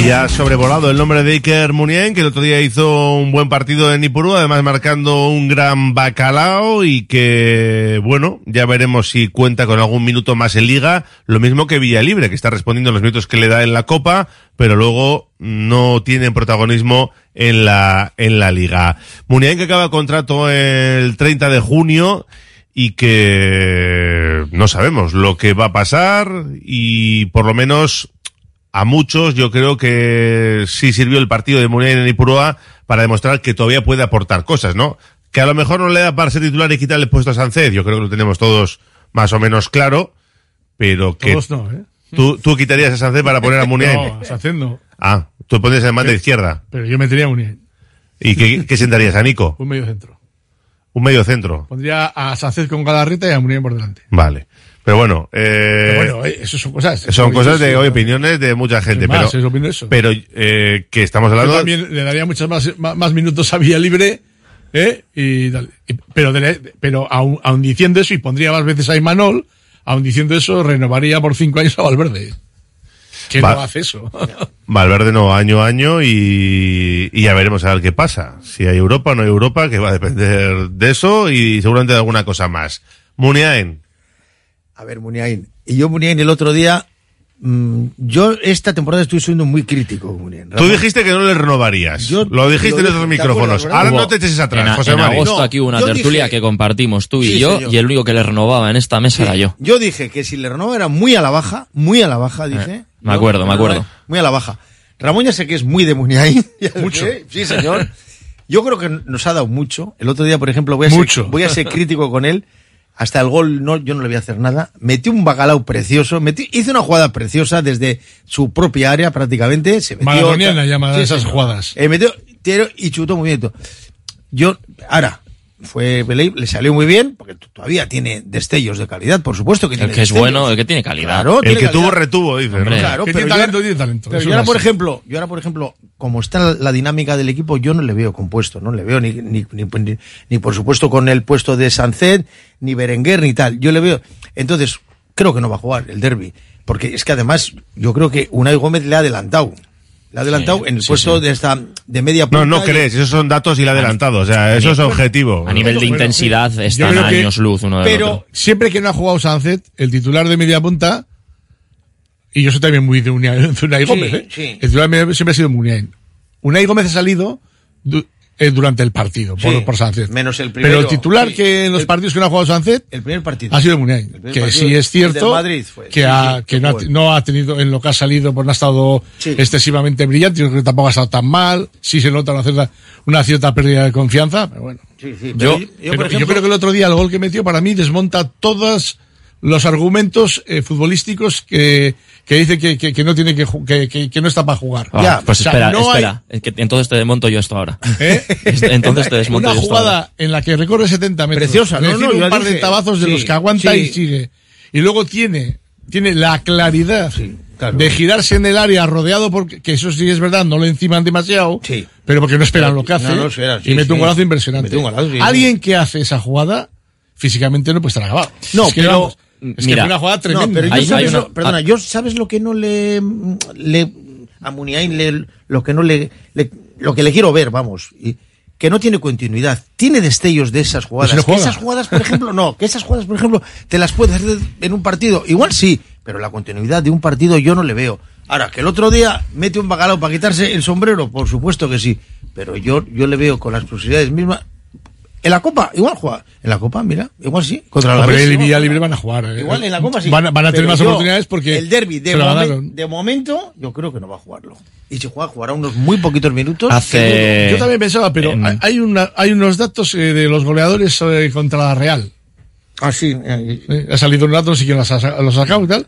Y ha sobrevolado el nombre de Iker Munien, que el otro día hizo un buen partido en Ipurú, además marcando un gran bacalao y que, bueno, ya veremos si cuenta con algún minuto más en liga, lo mismo que Villalibre, que está respondiendo los minutos que le da en la Copa, pero luego no tiene protagonismo en la, en la liga. Munien que acaba contrato el 30 de junio y que no sabemos lo que va a pasar y por lo menos a muchos yo creo que sí sirvió el partido de Munien en Ipurúa para demostrar que todavía puede aportar cosas, ¿no? Que a lo mejor no le da para ser titular y quitarle el puesto a Sánchez, yo creo que lo tenemos todos más o menos claro, pero que Todos no, ¿eh? tú, tú quitarías a Sánchez para poner a Munien. No, Sánchez no. Ah, tú el mando de izquierda. Pero yo metería a Munien. ¿Y qué, qué sentarías a Nico? Un medio centro. Un medio centro. Pondría a Sánchez con Galarreta y a Munien por delante. Vale. Pero bueno, eh, Pero bueno, eso son cosas. son cosas de hoy, opiniones de mucha gente, más, pero, es opinión eso. pero eh, que estamos Yo hablando también le daría muchos más, más, minutos a Villa Libre, ¿eh? Y, tal. Y- pero de- pero aun, aun diciendo eso, y pondría más veces a Imanol, aun diciendo eso, renovaría por cinco años a Valverde. Que no hace eso. Valverde no, año a año y, y ya veremos a ver qué pasa. Si hay Europa o no hay Europa, que va a depender de eso y seguramente de alguna cosa más. Muniain. A ver, Muniain. Y yo, Muniain, el otro día, mm, yo esta temporada estoy siendo muy crítico, Muniain. Tú dijiste que no le renovarías. lo dijiste lo en ¿te micrófonos. Ahora no te eches atrás, en, a- José en agosto No, aquí hubo una tertulia dije- que compartimos tú y Sí, yo, señor. y el único que le renovaba en esta mesa era yo. Yo dije que si le renovaba era muy a la baja, muy a la baja, dije. Eh, me acuerdo, me acuerdo. Muy a la baja. Ramón ya sé que es muy de Muniain. Mucho. Sí, señor. Yo creo que nos ha dado mucho. El otro día, por ejemplo, voy a ser, Mucho. voy a ser crítico con él. Hasta el gol no, yo no le voy a hacer nada. Metió un bacalao precioso, metió, hizo una jugada preciosa desde su propia área prácticamente. Se metió, Maradoniana llama esas señor. jugadas. Eh, metió tiro y chutó muy bien. Yo, ahora, fue Belay, le salió muy bien, porque todavía tiene destellos de calidad, por supuesto que El tiene que es destellos. bueno, el que tiene calidad. Claro, El tiene que calidad. tuvo retuvo, dice. ¿no? Hombre. Claro, Que tiene yo, talento, tiene talento. pero yo ahora, es por así. ejemplo, yo ahora, por ejemplo, como está la dinámica del equipo, yo no le veo compuesto, no le veo ni, ni, ni, ni- ni, por supuesto con el puesto de Sancet, ni Berenguer, ni tal. Yo le veo. Entonces, creo que no va a jugar el derby. Porque es que además, yo creo que Unai Gómez le ha adelantado. Le ha adelantado en el sí, puesto sí. de esta, de media No, punta. no y- crees, esos son datos y la adelantado, o sea, eso es objetivo. A nivel de intensidad están que- años luz uno del Pero otro. siempre que no ha jugado Sánchez, el titular de media punta, y yo soy también muy de Unai, de Unai Sí, Gómez, ¿eh? sí. el titular de siempre ha sido Unai. Unai Gómez ha salido eh, durante el partido por, Sí, por Sánchez. menos el primero, Pero el titular sí. que en los El- partidos que no ha jugado Sánchez El primer partido. ha sido primer Que partido sí es cierto Madrid fue. que, ha- que no, ha, fue. no ha tenido, en lo que ha salido, pues no ha estado excesivamente brillante. Yo creo que tampoco ha estado tan mal. Sí se nota una cierta, una cierta pérdida de confianza, pero bueno. Sí, sí, Yo, pero yo, pero por yo ejemplo, creo que el otro día el gol que metió para mí desmonta todos los argumentos eh, futbolísticos que, que dice que, que, que no tiene que, que, que, que no está para jugar. Ah, Ya, pues o sea, espera, no espera. Entonces te desmonto yo esto ahora. ¿Eh? Entonces te desmonto Una yo esto ahora. jugada en la que recorre 70 metros. Preciosa, no, recibe no, un par dije, de tabazos de sí, los que aguanta sí. y sigue. Y luego tiene, tiene la claridad claro. de girarse en el área rodeado porque, que eso sí es verdad, no lo enciman demasiado. Sí. Pero porque no esperan lo que hace. No, no esperan, sí, y mete un sí. golazo impresionante. Mete un golazo, sí, Alguien que hace esa jugada, físicamente no puede estar acabado. No, es que, pero- vamos, es que fue una jugada tremenda. No, pero yo Hay- sabes hay una- lo- perdona, ah. yo sabes lo que no le, le a Muniain le, lo que no le, le- lo que le quiero ver, vamos, y que no tiene continuidad, tiene destellos de esas jugadas. Pues no que esas jugadas, por ejemplo, no, que esas jugadas, por ejemplo, te las puedes hacer en un partido, igual sí, pero la continuidad de un partido yo no le veo. Ahora, que el otro día mete un bacalao para quitarse el sombrero, por supuesto que sí, pero yo, yo le veo con las posibilidades mismas. En la Copa, igual juega. En la Copa, mira, igual sí. Contra la Hombre, el igual Villa. Libre van a jugar. eh. Igual en la Copa sí. Van, a- van a tener Pero más yo, oportunidades porque. El derby, de, momen- momento, yo creo que no va a jugarlo. Y si juega, jugará unos muy poquitos minutos. Hace- Yo también pensaba, pero en- hay- una, hay unos datos eh, de los goleadores eh, contra la Real. Ah, sí. eh, Eh, ha salido un dato, no sé quién los ha, los ha sacado y tal.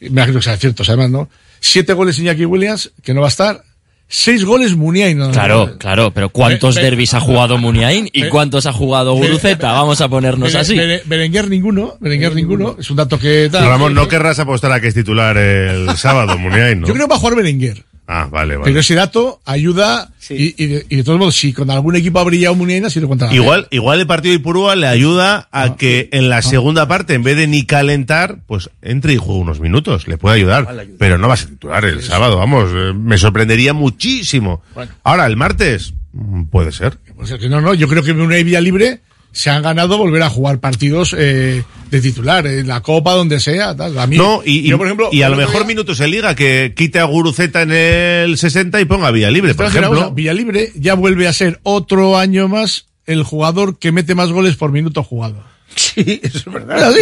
Me imagino que sean ciertos, además, ¿no? Siete goles Iñaki Williams, que no va a estar. Seis goles Muniain. ¿no? Claro, claro, pero ¿cuántos Be- be- derbis ha jugado Muniain y Be- cuántos ha jugado Guruceta? Vamos a ponernos así. Bere- Berenguer ninguno, Berenguer ninguno. Es un dato que tal. Ramón, no querrás apostar a que es titular el sábado, Muniain, ¿no? Yo creo que va a jugar Berenguer. Ah, vale, vale. Pero ese dato ayuda y, y de, y de todos modos, si con algún equipo ha brillado Muniain, contra la Real. Igual, igual el partido de Ipurúa le ayuda Ah. a que en la segunda parte, en vez de ni calentar, pues entre y juegue unos minutos. Le puede ayudar. Pero no va a ser titular el sábado, vamos. eh, Me sorprendería muchísimo. Bueno. Ahora, el martes, mm, puede ser. Pues es que no, no, yo creo que en una vía libre se han ganado volver a jugar partidos eh, de titular, en la Copa, donde sea. Tal. A mí, No, y, yo, por ejemplo, y a lo mejor día- minutos en liga, que quite a Guruceta en el 60 y ponga Vía Libre, Te por una ejemplo. cosa, Villalibre ya vuelve a ser otro año más el jugador que mete más goles por minuto jugado. Sí, eso es verdad.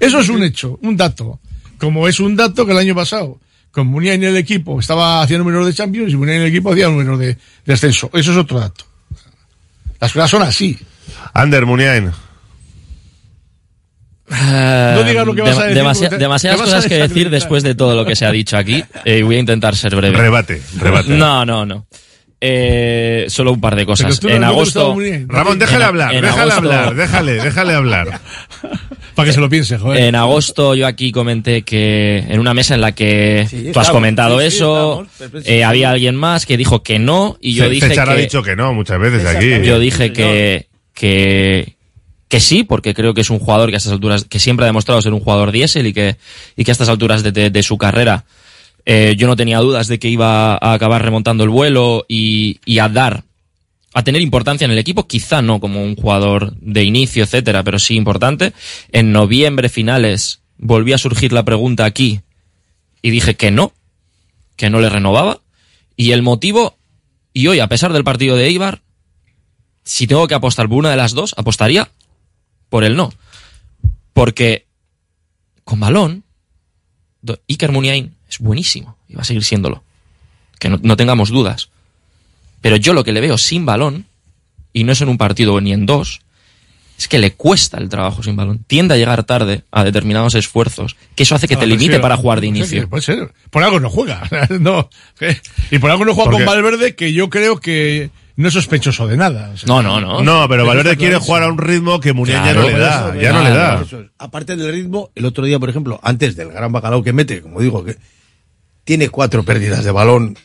Eso es un hecho, un dato. Como es un dato que el año pasado, con Muniain en el equipo estaba haciendo números de Champions y Muniain en el equipo hacía números de, de ascenso. Eso es otro dato. Las cosas son así. Ander Muniain. Eh, No digas lo que vas a decir, demasi- demasiadas vas cosas que decir después de todo lo que se ha dicho aquí. Eh, voy a intentar ser breve. Rebate, rebate. No, no, no. Eh, solo un par de cosas. No- En agosto. Ramón, déjale En- hablar, en déjale agosto- hablar, déjale, déjale hablar. Para que se lo piense, joder. En agosto yo aquí comenté que en una mesa en la que Sí, tú has comentado sí, sí, eso, estamos, eh, había alguien más que dijo que no y yo dije ha que dicho que no muchas veces aquí. Yo dije que que que sí porque creo que es un jugador que a estas alturas que siempre ha demostrado ser un jugador diésel y que y que a estas alturas de, de- su carrera eh, yo no tenía dudas de que iba a acabar remontando el vuelo y, y a dar a tener importancia en el equipo, quizá no como un jugador de inicio, etcétera, pero sí importante. En noviembre finales volví a surgir la pregunta aquí y dije que no, que no le renovaba. Y el motivo, y hoy, a pesar del partido de Eibar, si tengo que apostar por una de las dos, apostaría por el no. Porque con balón, Iker Muniain es buenísimo y va a seguir siéndolo. Que no, no tengamos dudas. Pero yo lo que le veo sin balón, y no es en un partido ni en dos, es que le cuesta el trabajo sin balón. Tiende a llegar tarde a determinados esfuerzos, que eso hace que Ah, te pues limite sí, para jugar de inicio. ser, Puede ser. Por algo no juega. no. eh, Y por algo no juega ¿Por con? Valverde, que yo creo que no es sospechoso de nada. O sea, No, pero Valverde quiere jugar a un ritmo que Muniain ya no le da. Ya no le da. Eso es. Aparte del ritmo, el otro día, por ejemplo, antes del gran bacalao que mete, como digo, que tiene cuatro pérdidas de balón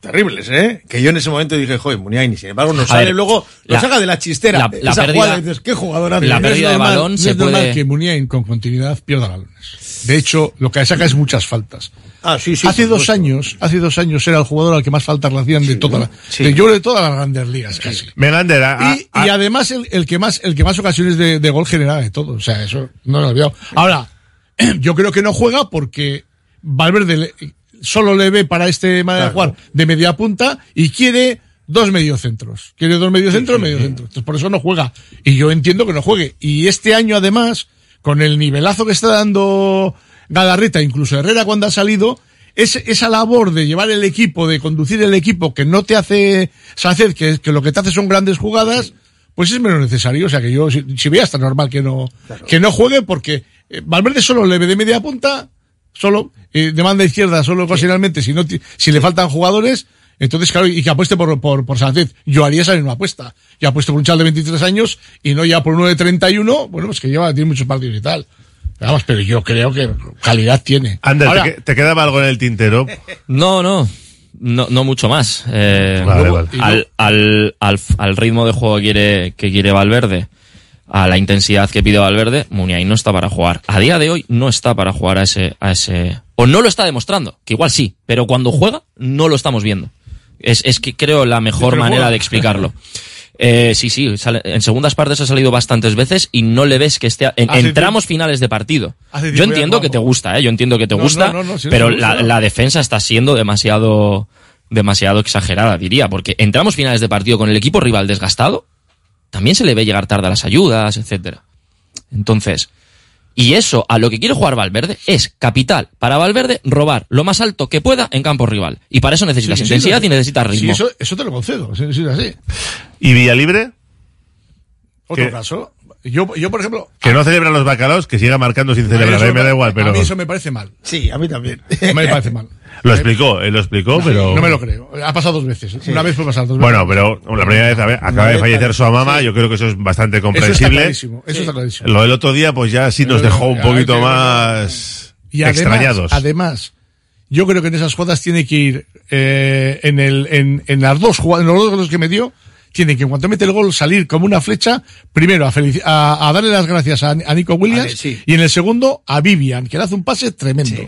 terribles, ¿eh? Que yo en ese momento dije, joder, Muniain, y sin embargo nos A sale ver, luego, la- saca de la chistera. la- la esa pérdida- jugada, y dices, qué jugador hace? la no es pérdida de balón no se es normal puede- que Muniain con continuidad pierda balones. De hecho, lo que saca es muchas faltas. Ah, sí, sí. hace dos años, hace dos años era el jugador al que más faltas le hacían de toda la, sí. de, yo de todas las grandes ligas casi. Megander, a- a- Y, y además el, el que más, el que más ocasiones de, de gol generaba de todo. O sea, eso no lo he olvidado. Ahora, yo creo que no juega porque Valverde le- solo le ve para este manera de jugar de media punta y quiere dos mediocentros. Quiere dos mediocentros, medio centro. Entonces por eso no juega. Y yo entiendo que no juegue. Y este año además, con el nivelazo que está dando Galarreta, incluso Herrera cuando ha salido, es, esa labor de llevar el equipo, de conducir el equipo, que no te hace Sánchez, que, que lo que te hace son grandes jugadas, pues es menos necesario. O sea que yo, si, si veía hasta normal que no, que no juegue, porque eh, Valverde solo le ve de media punta, solo, eh, de banda izquierda, solo ocasionalmente, si no, si le faltan jugadores, entonces claro, y que apueste por, por, por Sánchez. Yo haría esa misma apuesta. Yo apuesto por un chaval de 23 años y no ya por uno de 31, bueno, pues que lleva, tiene muchos partidos y tal. Vamos, pero yo creo que calidad tiene. Ander, Ahora, ¿te, que- te quedaba algo en el tintero? No, no. No, no mucho más. Eh, Vale, vale. Al, al, al, al ritmo de juego que quiere, que quiere Valverde, a la intensidad que pide Valverde, Muniain no está para jugar. A día de hoy no está para jugar a ese, a ese, o no lo está demostrando, que igual sí, pero cuando juega no lo estamos viendo. Es, es que creo la mejor manera juega. de explicarlo. Eh, sí, sí, sale- en segundas partes ha salido bastantes veces y no le ves que esté en, tramos finales de partido. Yo entiendo que te gusta, ¿eh? yo entiendo que te No, gusta, no, no, pero la, defensa está siendo demasiado, demasiado exagerada, diría, porque entramos finales de partido con el equipo rival desgastado, también se le ve llegar tarde a las ayudas, etcétera. Entonces, y eso a lo que quiere jugar Valverde es capital para Valverde robar lo más alto que pueda en campo rival. Y para eso necesitas Sí, intensidad sí. y necesitas Sí, ritmo. eso, eso te lo concedo. Es así. ¿Y Villalibre? Otro Que- caso. Yo, yo, por ejemplo, Que no celebra los bacalaos, que siga marcando sin celebrar. eso eh, me da igual, A pero mí eso me parece mal. Sí, a mí también. Me parece mal. lo explicó, él lo explicó, pero... No me lo creo. Ha pasado dos veces. Una vez puede pasar dos veces. Bueno, pero la primera vez, a ver, acaba de fallecer su mamá, sí. yo creo que eso es bastante Eso está comprensible. clarísimo. Eso está clarísimo. Lo del otro día, pues ya sí nos dejó un poquito que- más Y además, extrañados. además, yo creo que en esas jugadas tiene que ir eh, en el en, en las dos jugadas, en los dos goles que me dio, tiene que en cuanto mete el gol salir como una flecha, primero a, a, a darle las gracias a, a Nico Williams Vale, sí. y en el segundo a Vivian, que le hace un pase tremendo.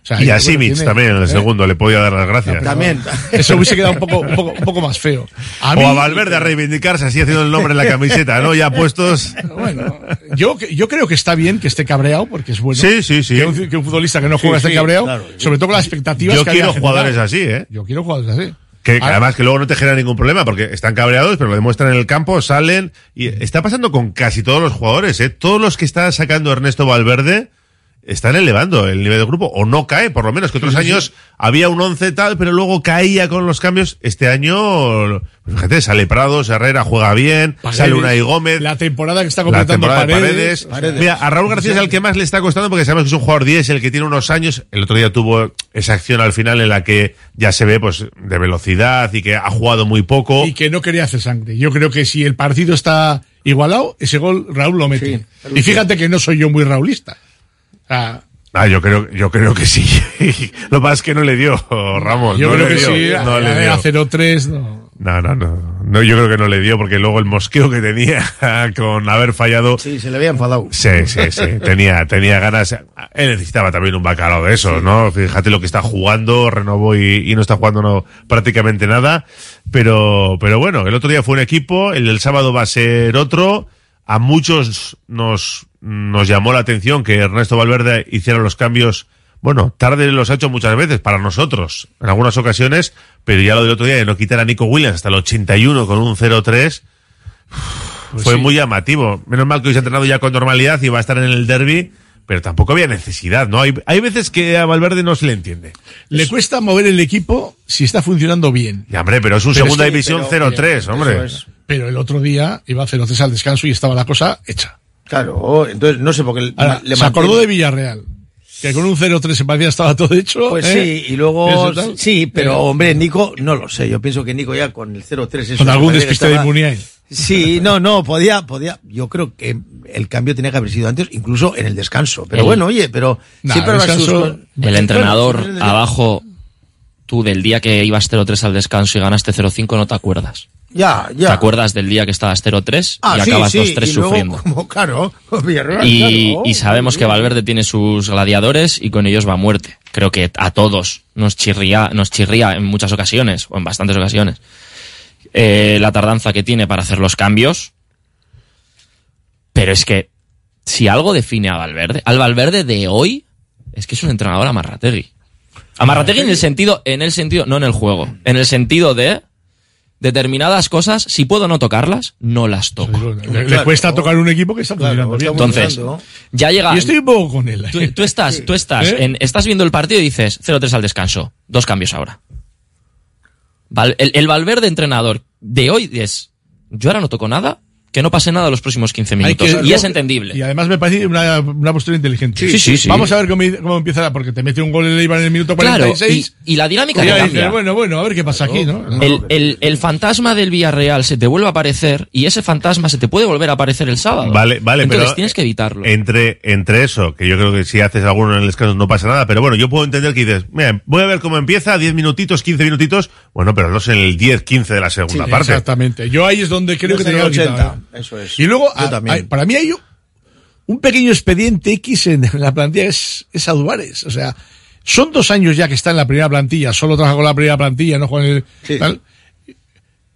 O sea, y a Simic tiene- también en el ¿eh? segundo le podía dar las gracias. También. Eso hubiese quedado un poco, un poco, un poco más feo. A mí- o a Valverde a reivindicarse así haciendo el nombre en la camiseta, ¿no? Ya puestos. Bueno, yo, yo creo que está bien que esté cabreado porque es bueno. Sí, sí, sí. Que un, que un futbolista que no juega Sí, esté sí, cabreado, claro. sobre todo con las expectativas Yo que quiero jugadores así, ¿eh? Yo quiero jugadores así. Que Ahora- además que luego no te genera ningún problema porque están cabreados, pero lo demuestran en el campo, salen y está pasando con casi todos los jugadores, ¿eh? Todos los que está sacando Ernesto Valverde están elevando el nivel del grupo o no cae, por lo menos que otros años había un 11 tal, pero luego caía con los cambios. Este año, pues fíjate, sale Prados, Herrera juega bien, sale Unai Gómez. La temporada que está completando paredes, paredes. Mira, a Raúl García es el que más le está costando porque sabemos que es un jugador 10, el que tiene unos años. El otro día tuvo esa acción al final en la que ya se ve pues de velocidad y que ha jugado muy poco. y que no quería hacer sangre. Yo creo que si el partido está igualado, ese gol Raúl lo mete. y fíjate que no soy yo muy raulista. Sea, Ah, yo creo, yo creo que sí. Lo que pasa es que no le dio, Ramón. yo no creo le que dio, sí, no a, le dio. a 0-3, no. No, no, no, no. Yo creo que no le dio porque luego el mosqueo que tenía con haber fallado. Sí, se le había enfadado. Sí, sí, sí. Tenía, tenía ganas. Él necesitaba también un bacalao de esos, ¿no? Fíjate lo que está jugando, renovó y, y no está jugando no, prácticamente nada. Pero, pero bueno, el otro día fue un equipo, el del sábado va a ser otro. A muchos nos, nos llamó la atención que Ernesto Valverde hiciera los cambios. Bueno, tarde los ha hecho muchas veces para nosotros, en algunas ocasiones, pero ya lo del otro día de no quitar a Nico Williams hasta el 81 con un 0-3, Pues fue sí. muy llamativo. Menos mal que hoy se ha entrenado ya con normalidad y va a estar en el derby, pero tampoco había necesidad, ¿no? Hay, hay veces que a Valverde no se le entiende. Le cuesta mover el equipo si está funcionando bien. Ya, hombre, pero es un Pero segunda es que- división pero- 0-3, hombre. Es. pero el otro día iba a 0-3 al descanso y estaba la cosa hecha. Claro, entonces no sé por qué Ahora, le se acordó de Villarreal. Que con un 0-3 se parecía estaba todo hecho. Pues ¿eh? sí, y luego. Sí, pero Eh, hombre, Nico, no lo sé. Yo pienso que Nico ya con el 0-3. eso Con algún despiste de Muniain. Sí, no, no, podía, podía. Yo creo que el cambio tenía que haber sido antes, incluso en el descanso. Pero El- bueno, oye, pero Nah, siempre el sus- descanso- El entrenador Bueno, abajo, tú del día que ibas 0-3 al descanso y ganaste 0-5 no te acuerdas. Ya, ya. ¿Te acuerdas del día que estabas 0-3 Ah, y sí, acabas sí, 2-3 y luego, sufriendo? Como, claro, Villarreal, Y, claro. y sabemos que Valverde tiene sus gladiadores y con ellos va a muerte. Creo que a todos nos chirría, nos chirría en muchas ocasiones, o en bastantes ocasiones, eh, la tardanza que tiene para hacer los cambios. Pero es que, si algo define a Valverde, al Valverde de hoy, es que es un entrenador amarrategui. Amarrategui en el sentido, en el sentido, no en el juego, en el sentido de determinadas cosas, si puedo no tocarlas, no las toco. Le, le cuesta tocar un equipo que está funcionando bien. Entonces, ya llega. Y estoy un poco con él. Tú, tú estás, tú estás, ¿Eh? en- estás viendo el partido y dices 0-3 al descanso, dos cambios ahora. Val- el, el Valverde entrenador de hoy es, yo ahora no toco nada, que no pase nada los próximos 15 Hay minutos. que- y es entendible. Y además me parece una, una postura inteligente. Sí, sí, sí. Vamos a ver cómo, cómo empieza, porque te mete un gol el Eibar en el minuto Claro, 46. y, y la dinámica y dices, bueno, bueno, a ver qué pasa aquí, ¿no? El, el- el fantasma del Villarreal se te vuelve a aparecer y ese fantasma se te puede volver a aparecer el sábado. Vale, vale, Entonces pero tienes que evitarlo. Entre, entre eso, que yo creo que si haces alguno en el descanso no pasa nada, pero bueno, yo puedo entender que dices, mira, voy a ver cómo empieza, 10 minutitos, 15 minutitos, bueno, pero no sé en el 10, 15 de la segunda Sí, parte. Exactamente. Yo ahí es donde creo que tenía el que 80, eso es. Y luego, a- hay- para mí hay un- pequeño expediente X en la plantilla, es, es Aduares. O sea, son dos años ya que está en la primera plantilla, solo trabaja con la primera plantilla, no juega en el, tal.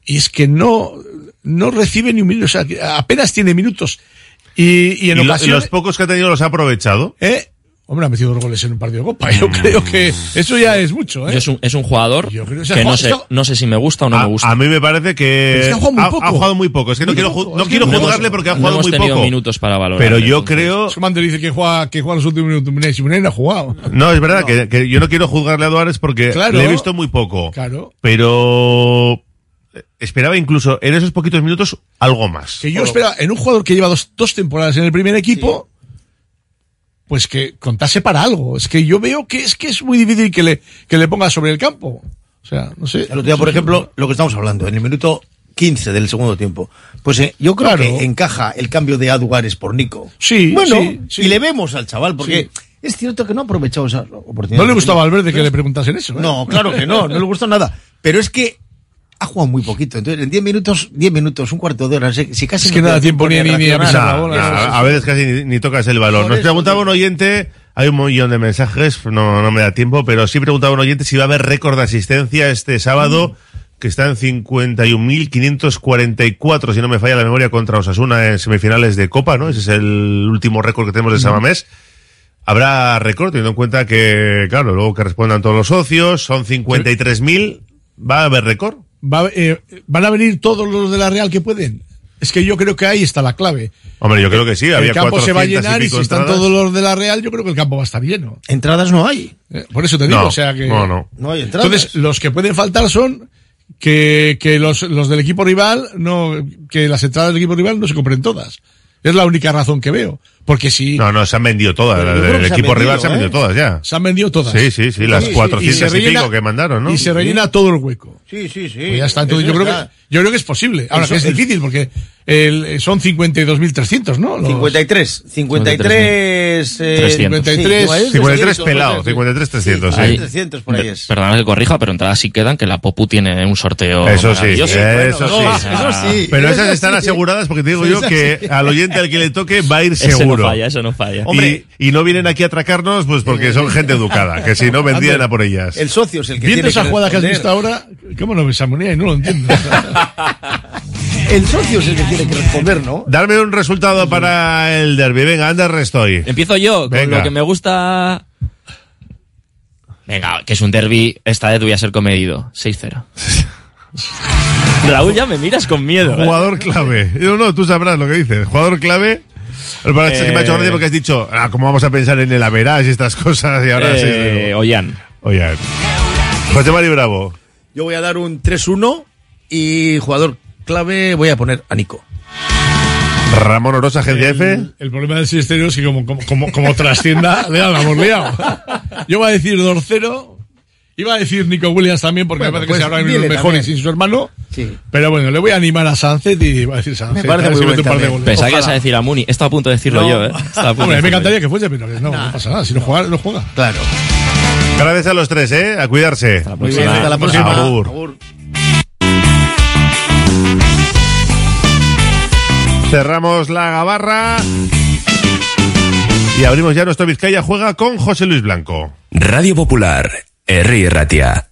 Y es que no, no recibe ni un minuto, o sea, apenas tiene minutos. Y, y en Y ocasiones, los pocos que ha tenido los ha aprovechado. ¿eh? Hombre, ha metido dos goles en un partido de Copa. Yo creo que eso ya es mucho, ¿eh? Yo es, un, es un jugador creo que no sé, está- no sé si me gusta o no a, me gusta. a mí me parece que Es que ha jugado muy poco. ha jugado muy poco. Es que no Muy quiero, poco, no quiero juzgarle hemos- porque ha no jugado hemos muy tenido poco. minutos para valorar. Pero yo creo, Su man dice que juega, que juega los últimos minutos. Munez, y Munez no ha jugado. no, es verdad que, que yo no quiero juzgarle a Duárez porque Claro. le he visto muy poco. Claro. Pero esperaba incluso en esos poquitos minutos algo más. Que yo esperaba, en un jugador que lleva dos, dos temporadas en el primer equipo, pues que contase para algo. Es que yo veo que es que es muy difícil que le, que le ponga sobre el campo. O sea, no sé. El otro día, por ejemplo, lo que estamos hablando, en el minuto 15 del segundo tiempo. Pues eh, yo creo Claro. que encaja el cambio de Aduares por Nico. Sí, Bueno, sí, sí. y le vemos al chaval, porque es cierto que no ha aprovechado esa oportunidad. No le gustaba a Valverde que le preguntasen eso. ¿eh? No, claro que no, no le gustó nada. Pero es que ha jugado muy poquito. Entonces, en 10 minutos, 10 minutos, un cuarto de hora, si si casi Es que no da tiempo ni- ni- ni a pisar la bola, no, a veces casi ni, ni tocas el balón. Nos preguntaba un oyente, hay un millón de mensajes, no, no me da tiempo, pero sí preguntaba un oyente si va a haber récord de asistencia este sábado, que está en 51.544, si no me falla la memoria, contra Osasuna en semifinales de Copa, ¿no? Ese es el último récord que tenemos de Samamés. Habrá récord, teniendo en cuenta que, claro, luego que respondan todos los socios, son 53.000, ¿va a haber récord? Va- eh, ¿Van a venir todos los de la Real que pueden? Es que yo creo que ahí está la clave. Hombre, yo creo que sí, había el campo se va a 400 llenar y, si están todos los de la Real, yo creo que el campo va a estar lleno. Entradas no hay. Eh, Por eso te digo, No, o sea que. no, no. No hay entradas. Entonces, los que pueden faltar son que, que los, los del equipo rival, no, que las entradas del equipo rival no se compren todas. Es la única razón que veo. Porque si No, no, se han vendido todas. Se han equipo vendido, rival se han ¿eh? vendido todas ya. se han vendido todas. Sí, sí, sí, las Sí, sí, 400 y, pico que mandaron, ¿no? Y se rellena todo el hueco. Sí, sí, sí. Pues ya está. Entonces yo creo, que, yo creo que es posible. Ahora Eso- que es el- difícil porque el, son 52.300, ¿no? Los- 53. 53. eh, 300. 53, ¿cómo es? 53 300, pelado, 53 300, sí. Ahí- 300 por ahí es. Perdona que corrija, pero entradas sí quedan que la Popu tiene un sorteo. Eso sí, eso sí. no, eso sí. Pero esas están sí. aseguradas porque te digo Sí, yo que sí. al oyente al que le toque va a ir Eso no falla, eso no falla. Y, y no vienen aquí a atracarnos pues porque son gente educada, que si no vendrían a por ellas. El socio es el que Viendo tiene esa que jugada que has responder. visto ahora, ¿cómo no ves a Munía? Y no lo entiendo. El socio es el que tiene que responder, ¿no? Darme un resultado para el derby. Venga, anda, restoy. Empiezo yo con Venga. lo que me gusta. Venga, que es un derby. Esta vez voy a ser comedido. 6-0. Raúl, ya me miras con miedo. ¿eh? Jugador clave. No, no, tú sabrás lo que dices. Jugador clave. Pero para esto sí me ha hecho Eh. gracia porque has dicho, ah, ¿cómo vamos a pensar en el Average y estas cosas? Y ahora Eh, sí. Ollán. Oye. José Mari Bravo. Yo voy a dar un 3-1 y jugador clave voy a poner a Nico. Ramón Orosa, Agencia F. El, problema del Silestero es que como, como, como, como trascienda, le la hemos liado. Yo voy a decir 2-0. Iba a decir Nico Williams también, porque Bueno, me parece pues que se habrá dile los mejores sin su hermano. Sí. Pero bueno, le voy a animar a Sánchez y voy a decir Sánchez. Me parece muy buen un de. Pensaba que ibas a decir a Muni. Estaba a punto de decirlo No. yo, ¿eh? Punto de Hombre, me encantaría yo. que fuese, pero no, no pasa nada. Si no juega, no juega. Claro. Gracias a los tres, ¿eh? A cuidarse. Muy bien, hasta la próxima. Agur. Cerramos la gabarra. Y abrimos ya nuestro Vizcaya Juega con José Luis Blanco. Radio Popular, Herri Irratia.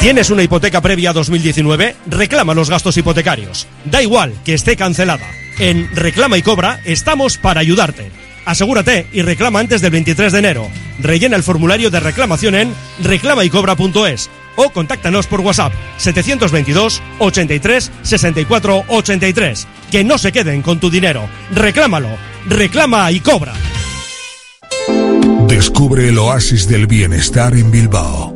¿Tienes una hipoteca previa a 2019? Reclama los gastos hipotecarios. Da igual que esté cancelada. En Reclama y Cobra estamos para ayudarte. Asegúrate y reclama antes del 23 de enero. Rellena el formulario de reclamación en reclamaycobra.es o contáctanos por WhatsApp 722 83 64 83. Que no se queden con tu dinero. Reclámalo. Reclama y cobra. Descubre el oasis del bienestar en Bilbao.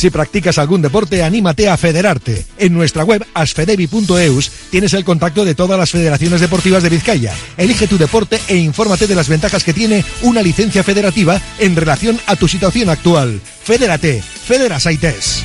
Si practicas algún deporte, anímate a federarte. En nuestra web asfedevi.eus tienes el contacto de todas las federaciones deportivas de Vizcaya. Elige tu deporte e infórmate de las ventajas que tiene una licencia federativa en relación a tu situación actual. Fedérate, Federasaites.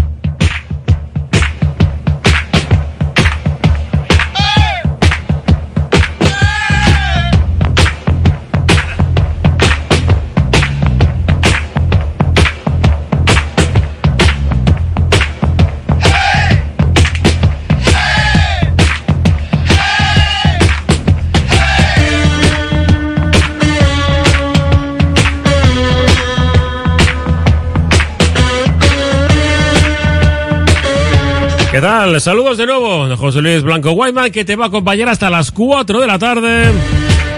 ¿Qué tal? Saludos de nuevo José Luis Blanco Guayman que te va a acompañar hasta las 4 de la tarde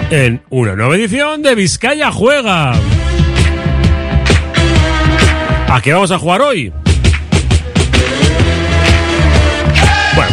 en una nueva edición de Vizcaya Juega. ¿A qué vamos a jugar hoy?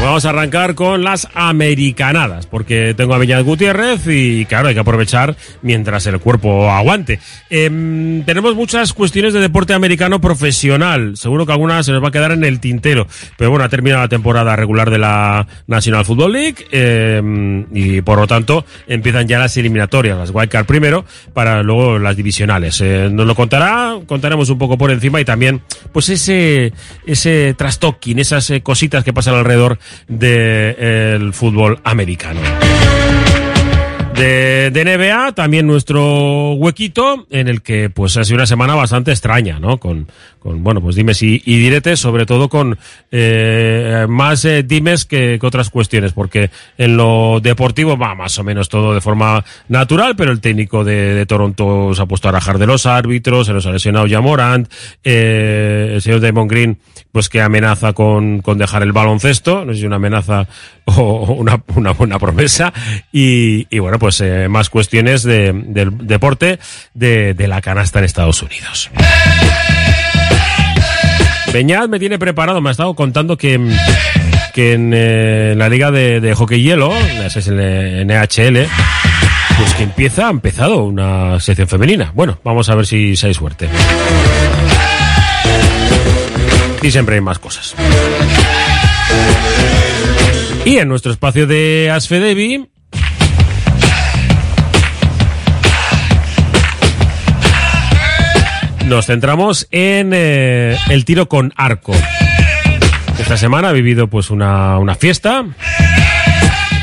Pues vamos a arrancar con las americanadas, porque tengo a Viñas Gutiérrez y claro, hay que aprovechar mientras el cuerpo aguante. Em, tenemos muchas cuestiones de deporte americano profesional, seguro que algunas se nos va a quedar en el tintero, pero bueno, ha terminado la temporada regular de la National Football League em, y por lo tanto empiezan ya las eliminatorias, las wildcard primero, para luego las divisionales. Eh, nos lo contará, contaremos un poco por encima y también pues ese, ese trastoking, esas eh, cositas que pasan alrededor del fútbol americano. De, de, NBA, también nuestro huequito, en el que pues ha sido una semana bastante extraña, ¿no? Con, con bueno, pues dimes y, y diretes, sobre todo con eh, más eh, dimes que, otras cuestiones, porque en lo deportivo va más o menos todo de forma natural, pero el técnico de, Toronto se ha puesto a rajar de los árbitros, se nos ha lesionado ya Morant, eh, el señor Damon Green, pues que amenaza con, con dejar el baloncesto, no sé si una amenaza o una, una buena promesa, y bueno, pues eh, más cuestiones de, del deporte de, de, la canasta en Estados Unidos. Beñat me tiene preparado, me ha estado contando que, que en eh, la liga de, de hockey hielo, es el NHL, pues que empieza, ha empezado una sección femenina. Bueno, vamos a ver si, si hay suerte. Y siempre hay más cosas. Y en nuestro espacio de Asfedevi, nos centramos en eh, el tiro con arco. Esta semana ha vivido pues una, una, fiesta,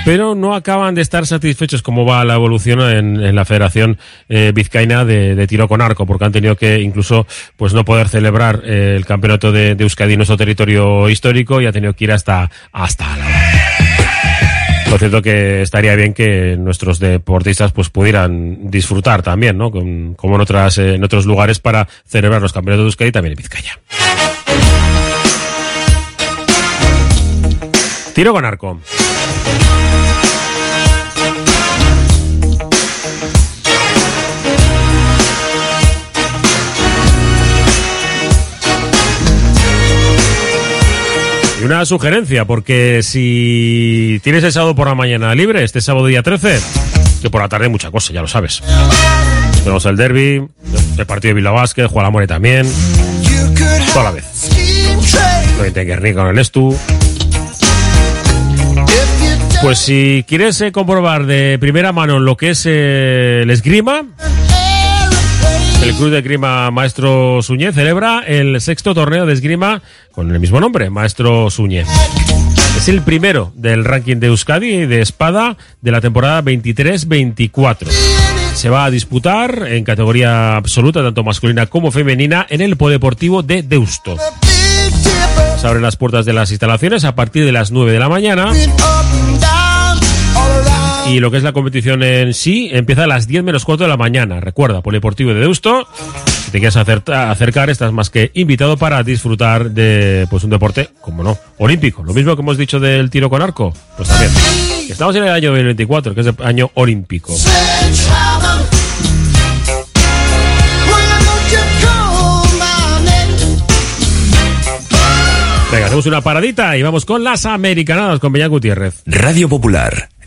pero no acaban de estar satisfechos cómo va la evolución en, en la Federación eh, Vizcaína de, de, tiro con arco, porque han tenido que incluso pues no poder celebrar eh, el campeonato de, Euskadi en nuestro territorio histórico y ha tenido que ir hasta, hasta Álava. Por cierto que estaría bien que nuestros deportistas pues pudieran disfrutar también, ¿no? Como en en otros lugares para celebrar los campeonatos de Euskadi también en Vizcaya. Tiro con arco. Y una sugerencia, porque si tienes el sábado por la mañana libre, este sábado día 13, que por la tarde hay mucha cosa, ya lo sabes. Tenemos el derby, el partido de Bilbao Vázquez, Juan More también. Toda la vez. También Guernica con el Estu. Pues si quieres eh, comprobar de primera mano lo que es eh, el esgrima, el Club de Esgrima Maestro Suñé celebra el sexto torneo de esgrima con el mismo nombre, Maestro Suñé. Es el primero del ranking de Euskadi de espada de la temporada 23-24. Se va a disputar en categoría absoluta, tanto masculina como femenina, en el Podeportivo de Deusto. Se abren las puertas de las instalaciones a partir de las 9 de la mañana. Y lo que es la competición en sí empieza a las 10 menos 4 de la mañana. Recuerda, Polideportivo de Deusto. Si te quieres acercar, estás más que invitado para disfrutar de pues un deporte, como no, olímpico. Lo mismo que hemos dicho del tiro con arco. Pues también. Estamos en el año 2024, que es el año olímpico. Venga, hacemos una paradita y vamos con las americanadas con Beñán Gutiérrez. Radio Popular.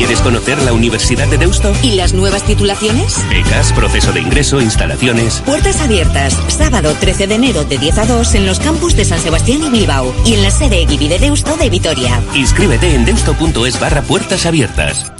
¿Quieres conocer la Universidad de Deusto? ¿Y las nuevas titulaciones? Becas, proceso de ingreso, instalaciones. Puertas abiertas, sábado 13 de enero de 10 a 2 en los campus de San Sebastián y Bilbao y en la sede Eguibi de Deusto de Vitoria. Inscríbete en deusto.es barra puertas abiertas.